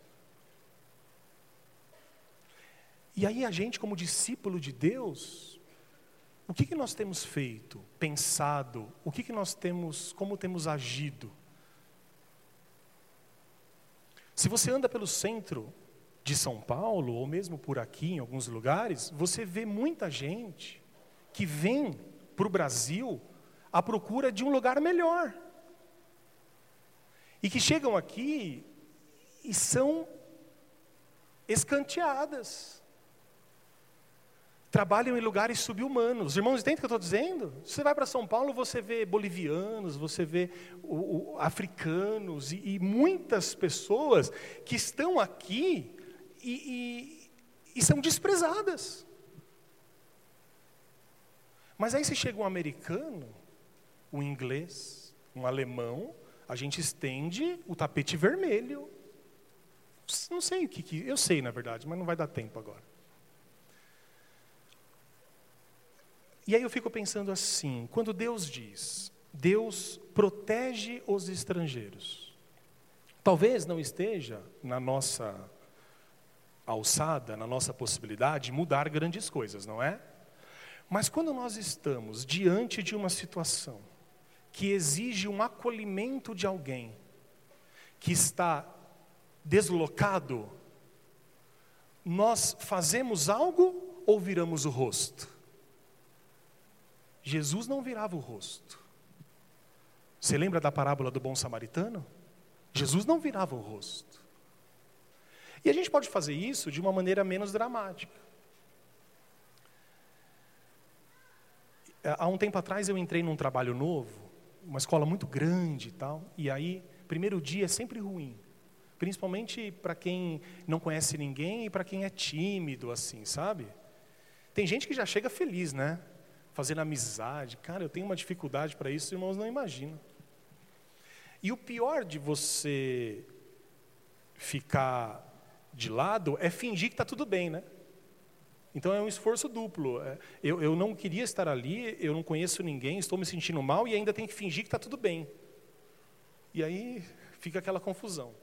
E aí a gente, como discípulo de Deus, o que, que nós temos feito, pensado, o que, que nós temos, como temos agido? Se você anda pelo centro de São Paulo, ou mesmo por aqui em alguns lugares, você vê muita gente que vem para o Brasil à procura de um lugar melhor. E que chegam aqui e são escanteadas trabalham em lugares subhumanos. Irmãos, entende o que eu estou dizendo? Você vai para São Paulo, você vê bolivianos, você vê o, o, africanos e, e, muitas pessoas que estão aqui e, e, e são desprezadas. Mas aí se chega um americano, um inglês, um alemão, a gente estende o tapete vermelho. Não sei o que, que eu sei na verdade, mas não vai dar tempo agora. E aí eu fico pensando assim: quando Deus diz, Deus protege os estrangeiros, talvez não esteja na nossa alçada, na nossa possibilidade, mudar grandes coisas, não é? Mas quando nós estamos diante de uma situação que exige um acolhimento de alguém que está deslocado, nós fazemos algo ou viramos o rosto? Jesus não virava o rosto. Você lembra da parábola do bom samaritano? Jesus não virava o rosto. E a gente pode fazer isso de uma maneira menos dramática. Há um tempo atrás eu entrei num trabalho novo, uma escola muito grande e tal, e aí, primeiro dia é sempre ruim. Principalmente para quem não conhece ninguém e para quem é tímido, assim, sabe? Tem gente que já chega feliz, né? Fazendo amizade. Cara, eu tenho uma dificuldade para isso, os irmãos não imaginam. E o pior de você ficar de lado é fingir que está tudo bem, né? Então é um esforço duplo. É, eu, eu não queria estar ali, eu não conheço ninguém, estou me sentindo mal e ainda tenho que fingir que está tudo bem. E aí fica aquela confusão.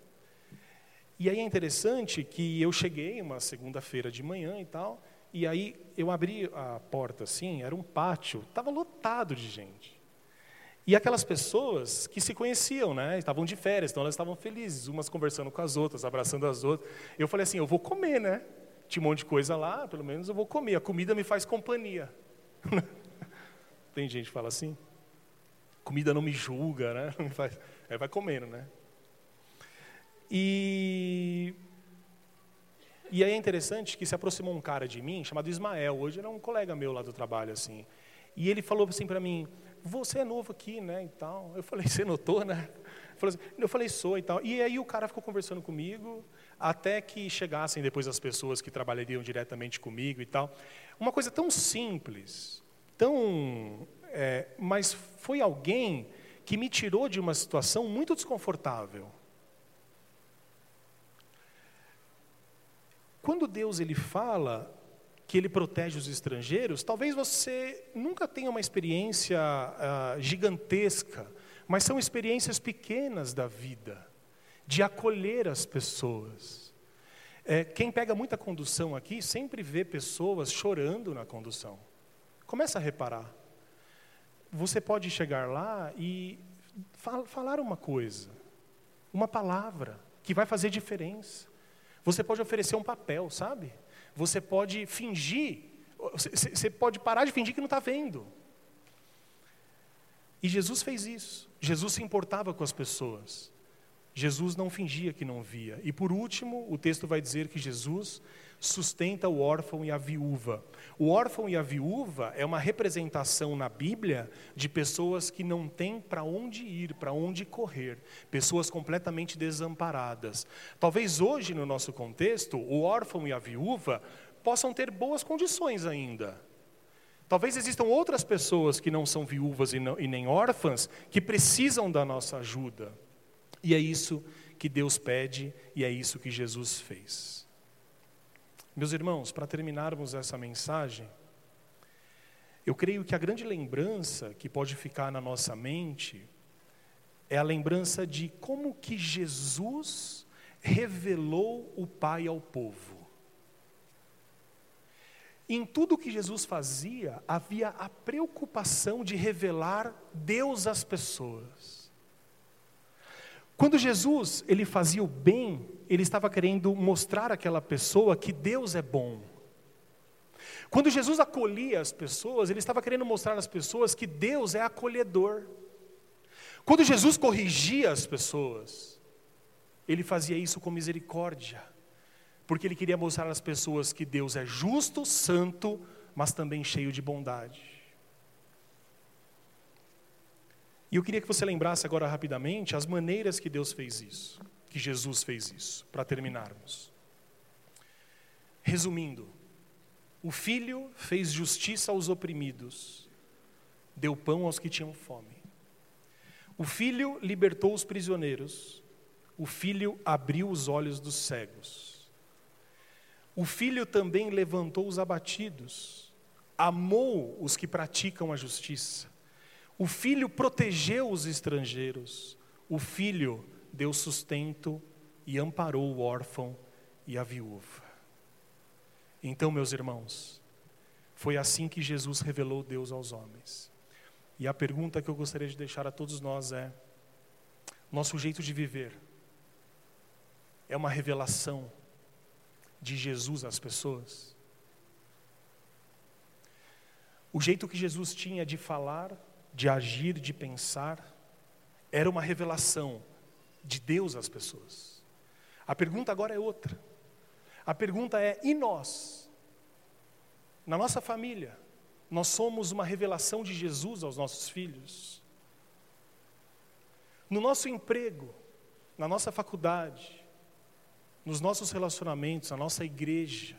E aí é interessante que eu cheguei uma segunda-feira de manhã e tal, E aí eu abri a porta assim, era um pátio, estava lotado de gente. E aquelas pessoas que se conheciam, né? Estavam de férias, então elas estavam felizes, umas conversando com as outras, abraçando as outras. Eu falei assim, eu vou comer, né? Tinha um monte de coisa lá, pelo menos eu vou comer. A comida me faz companhia. Tem gente que fala assim. Comida não me julga, né? Aí vai comendo, né? E e aí é interessante que se aproximou um cara de mim, chamado Ismael, hoje era um colega meu lá do trabalho, assim. E ele falou assim para mim, você é novo aqui, né, e tal. Eu falei, você notou, né? Assim, eu falei, sou e tal. E aí o cara ficou conversando comigo, até que chegassem depois as pessoas que trabalhariam diretamente comigo e tal. Uma coisa tão simples, tão... É, mas foi alguém que me tirou de uma situação muito desconfortável. Quando Deus ele fala que ele protege os estrangeiros, talvez você nunca tenha uma experiência uh, gigantesca, mas são experiências pequenas da vida, de acolher as pessoas. É, quem pega muita condução aqui sempre vê pessoas chorando na condução. Começa a reparar. Você pode chegar lá e fal falar uma coisa, uma palavra, que vai fazer diferença. Você pode oferecer um papel, sabe? Você pode fingir, você pode parar de fingir que não está vendo. E Jesus fez isso. Jesus se importava com as pessoas. Jesus não fingia que não via. E por último, o texto vai dizer que Jesus sustenta o órfão e a viúva. O órfão e a viúva é uma representação na Bíblia de pessoas que não têm para onde ir, para onde correr, pessoas completamente desamparadas. Talvez hoje, no nosso contexto, o órfão e a viúva possam ter boas condições ainda. Talvez existam outras pessoas que não são viúvas e, não, e nem órfãs que precisam da nossa ajuda. E é isso que Deus pede e é isso que Jesus fez. Meus irmãos, para terminarmos essa mensagem, eu creio que a grande lembrança que pode ficar na nossa mente é a lembrança de como que Jesus revelou o Pai ao povo. Em tudo que Jesus fazia, havia a preocupação de revelar Deus às pessoas. Quando Jesus ele fazia o bem, ele estava querendo mostrar àquela pessoa que Deus é bom. Quando Jesus acolhia as pessoas, ele estava querendo mostrar às pessoas que Deus é acolhedor. Quando Jesus corrigia as pessoas, ele fazia isso com misericórdia, porque ele queria mostrar às pessoas que Deus é justo, santo, mas também cheio de bondade. E eu queria que você lembrasse agora rapidamente as maneiras que Deus fez isso, que Jesus fez isso, para terminarmos. Resumindo, o filho fez justiça aos oprimidos, deu pão aos que tinham fome. O filho libertou os prisioneiros, o filho abriu os olhos dos cegos. O filho também levantou os abatidos, amou os que praticam a justiça o filho protegeu os estrangeiros, o filho deu sustento e amparou o órfão e a viúva. Então, meus irmãos, foi assim que Jesus revelou Deus aos homens. E a pergunta que eu gostaria de deixar a todos nós é: nosso jeito de viver é uma revelação de Jesus às pessoas? O jeito que Jesus tinha de falar de agir, de pensar, era uma revelação de Deus às pessoas. A pergunta agora é outra. A pergunta é: e nós? Na nossa família, nós somos uma revelação de Jesus aos nossos filhos? No nosso emprego, na nossa faculdade, nos nossos relacionamentos, na nossa igreja,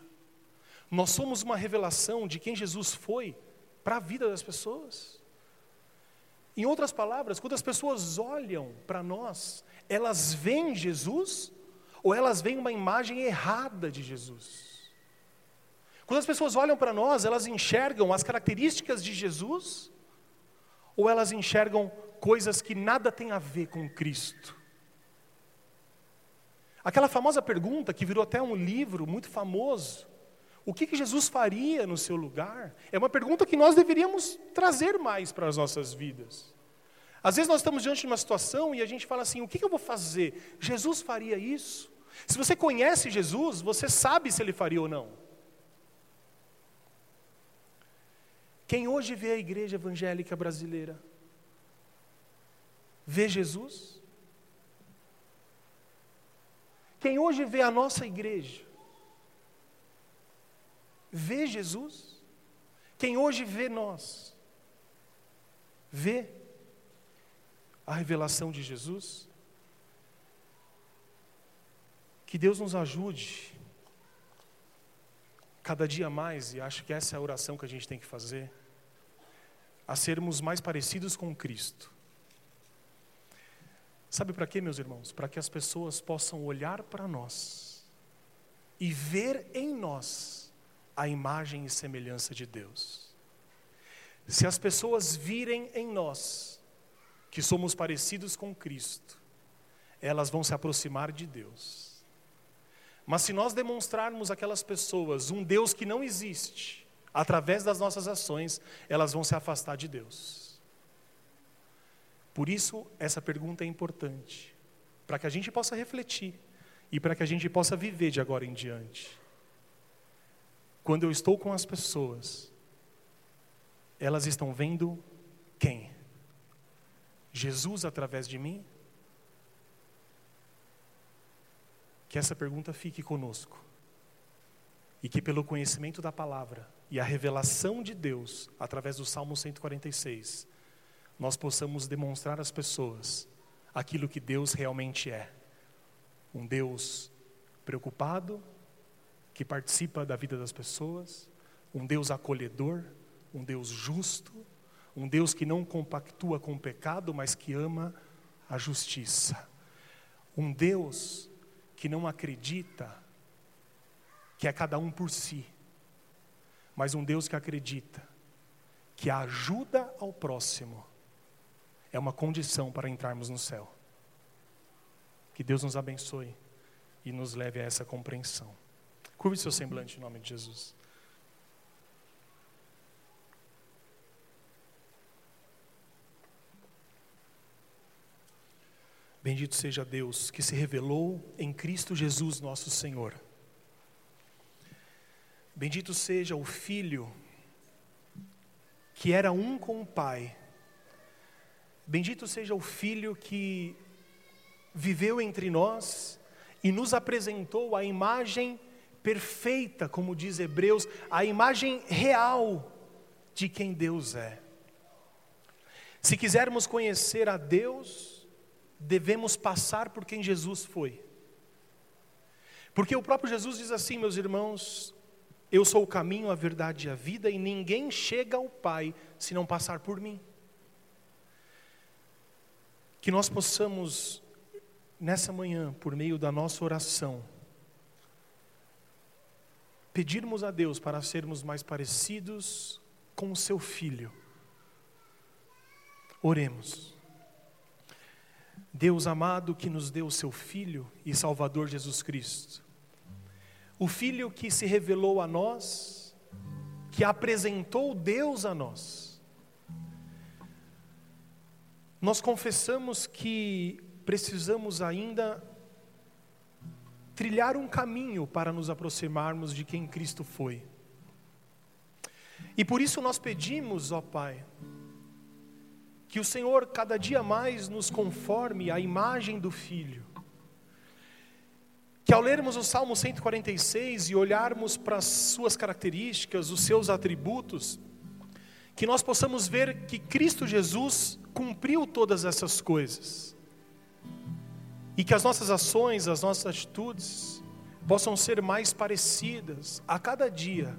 nós somos uma revelação de quem Jesus foi para a vida das pessoas? Em outras palavras, quando as pessoas olham para nós, elas veem Jesus ou elas veem uma imagem errada de Jesus? Quando as pessoas olham para nós, elas enxergam as características de Jesus ou elas enxergam coisas que nada têm a ver com Cristo? Aquela famosa pergunta que virou até um livro muito famoso, O que, que Jesus faria no seu lugar? É uma pergunta que nós deveríamos trazer mais para as nossas vidas. Às vezes nós estamos diante de uma situação e a gente fala assim: o que, que eu vou fazer? Jesus faria isso? Se você conhece Jesus, você sabe se ele faria ou não. Quem hoje vê a igreja evangélica brasileira, vê Jesus? Quem hoje vê a nossa igreja, vê Jesus? Quem hoje vê nós, vê a revelação de Jesus? Que Deus nos ajude cada dia mais, e acho que essa é a oração que a gente tem que fazer, a sermos mais parecidos com Cristo. Sabe para quê, meus irmãos? Para que as pessoas possam olhar para nós e ver em nós a imagem e semelhança de Deus. Se as pessoas virem em nós que somos parecidos com Cristo, elas vão se aproximar de Deus. Mas se nós demonstrarmos àquelas pessoas um Deus que não existe, através das nossas ações, elas vão se afastar de Deus. Por isso, essa pergunta é importante, para que a gente possa refletir e para que a gente possa viver de agora em diante. Quando eu estou com as pessoas, elas estão vendo quem? Jesus através de mim? Que essa pergunta fique conosco. E que pelo conhecimento da palavra e a revelação de Deus, através do Salmo 146, nós possamos demonstrar às pessoas aquilo que Deus realmente é. Um Deus preocupado, que participa da vida das pessoas, um Deus acolhedor, um Deus justo, um Deus que não compactua com o pecado, mas que ama a justiça. Um Deus que não acredita que é cada um por si, mas um Deus que acredita que a ajuda ao próximo é uma condição para entrarmos no céu. Que Deus nos abençoe e nos leve a essa compreensão. Curve seu semblante em nome de Jesus. Bendito seja Deus que se revelou em Cristo Jesus, nosso Senhor. Bendito seja o Filho que era um com o Pai. Bendito seja o Filho que viveu entre nós e nos apresentou a imagem perfeita, como diz Hebreus, a imagem real de quem Deus é. Se quisermos conhecer a Deus, devemos passar por quem Jesus foi. Porque o próprio Jesus diz assim, meus irmãos: Eu sou o caminho, a verdade e a vida, e ninguém chega ao Pai se não passar por mim. Que nós possamos, nessa manhã, por meio da nossa oração, pedirmos a Deus para sermos mais parecidos com o Seu Filho. Oremos. Deus amado que nos deu o seu Filho e Salvador Jesus Cristo. O Filho que se revelou a nós, que apresentou Deus a nós. Nós confessamos que precisamos ainda trilhar um caminho para nos aproximarmos de quem Cristo foi. E por isso nós pedimos, ó Pai, que o Senhor cada dia mais nos conforme à imagem do Filho. Que ao lermos o Salmo 146 e olharmos para as suas características, os seus atributos, que nós possamos ver que Cristo Jesus cumpriu todas essas coisas. E que as nossas ações, as nossas atitudes possam ser mais parecidas a cada dia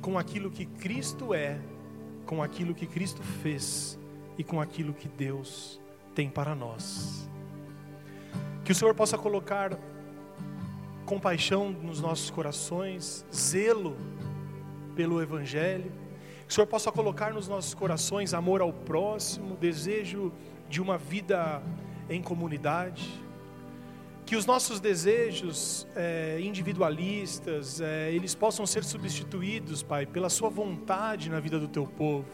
com aquilo que Cristo é, com aquilo que Cristo fez e com aquilo que Deus tem para nós. Que o Senhor possa colocar compaixão nos nossos corações, zelo pelo Evangelho, que o Senhor possa colocar nos nossos corações amor ao próximo, desejo de uma vida em comunidade, que os nossos desejos é, individualistas, é, eles possam ser substituídos, Pai, pela Sua vontade na vida do Teu povo.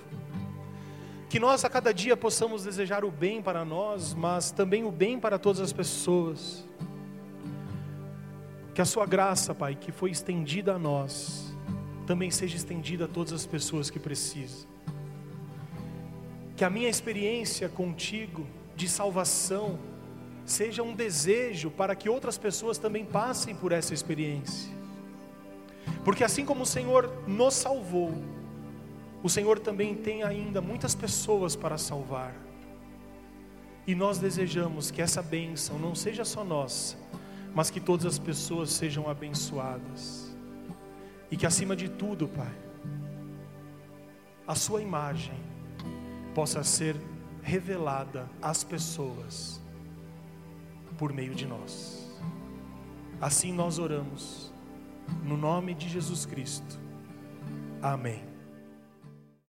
Que nós a cada dia possamos desejar o bem para nós, mas também o bem para todas as pessoas. Que a Sua graça, Pai, que foi estendida a nós, também seja estendida a todas as pessoas que precisam. Que a minha experiência contigo de salvação, seja um desejo para que outras pessoas também passem por essa experiência. Porque assim como o Senhor nos salvou, o Senhor também tem ainda muitas pessoas para salvar. E nós desejamos que essa bênção não seja só nossa, mas que todas as pessoas sejam abençoadas. E que acima de tudo, Pai, a Sua imagem possa ser revelada às pessoas por meio de nós. Assim nós oramos, no nome de Jesus Cristo. Amém.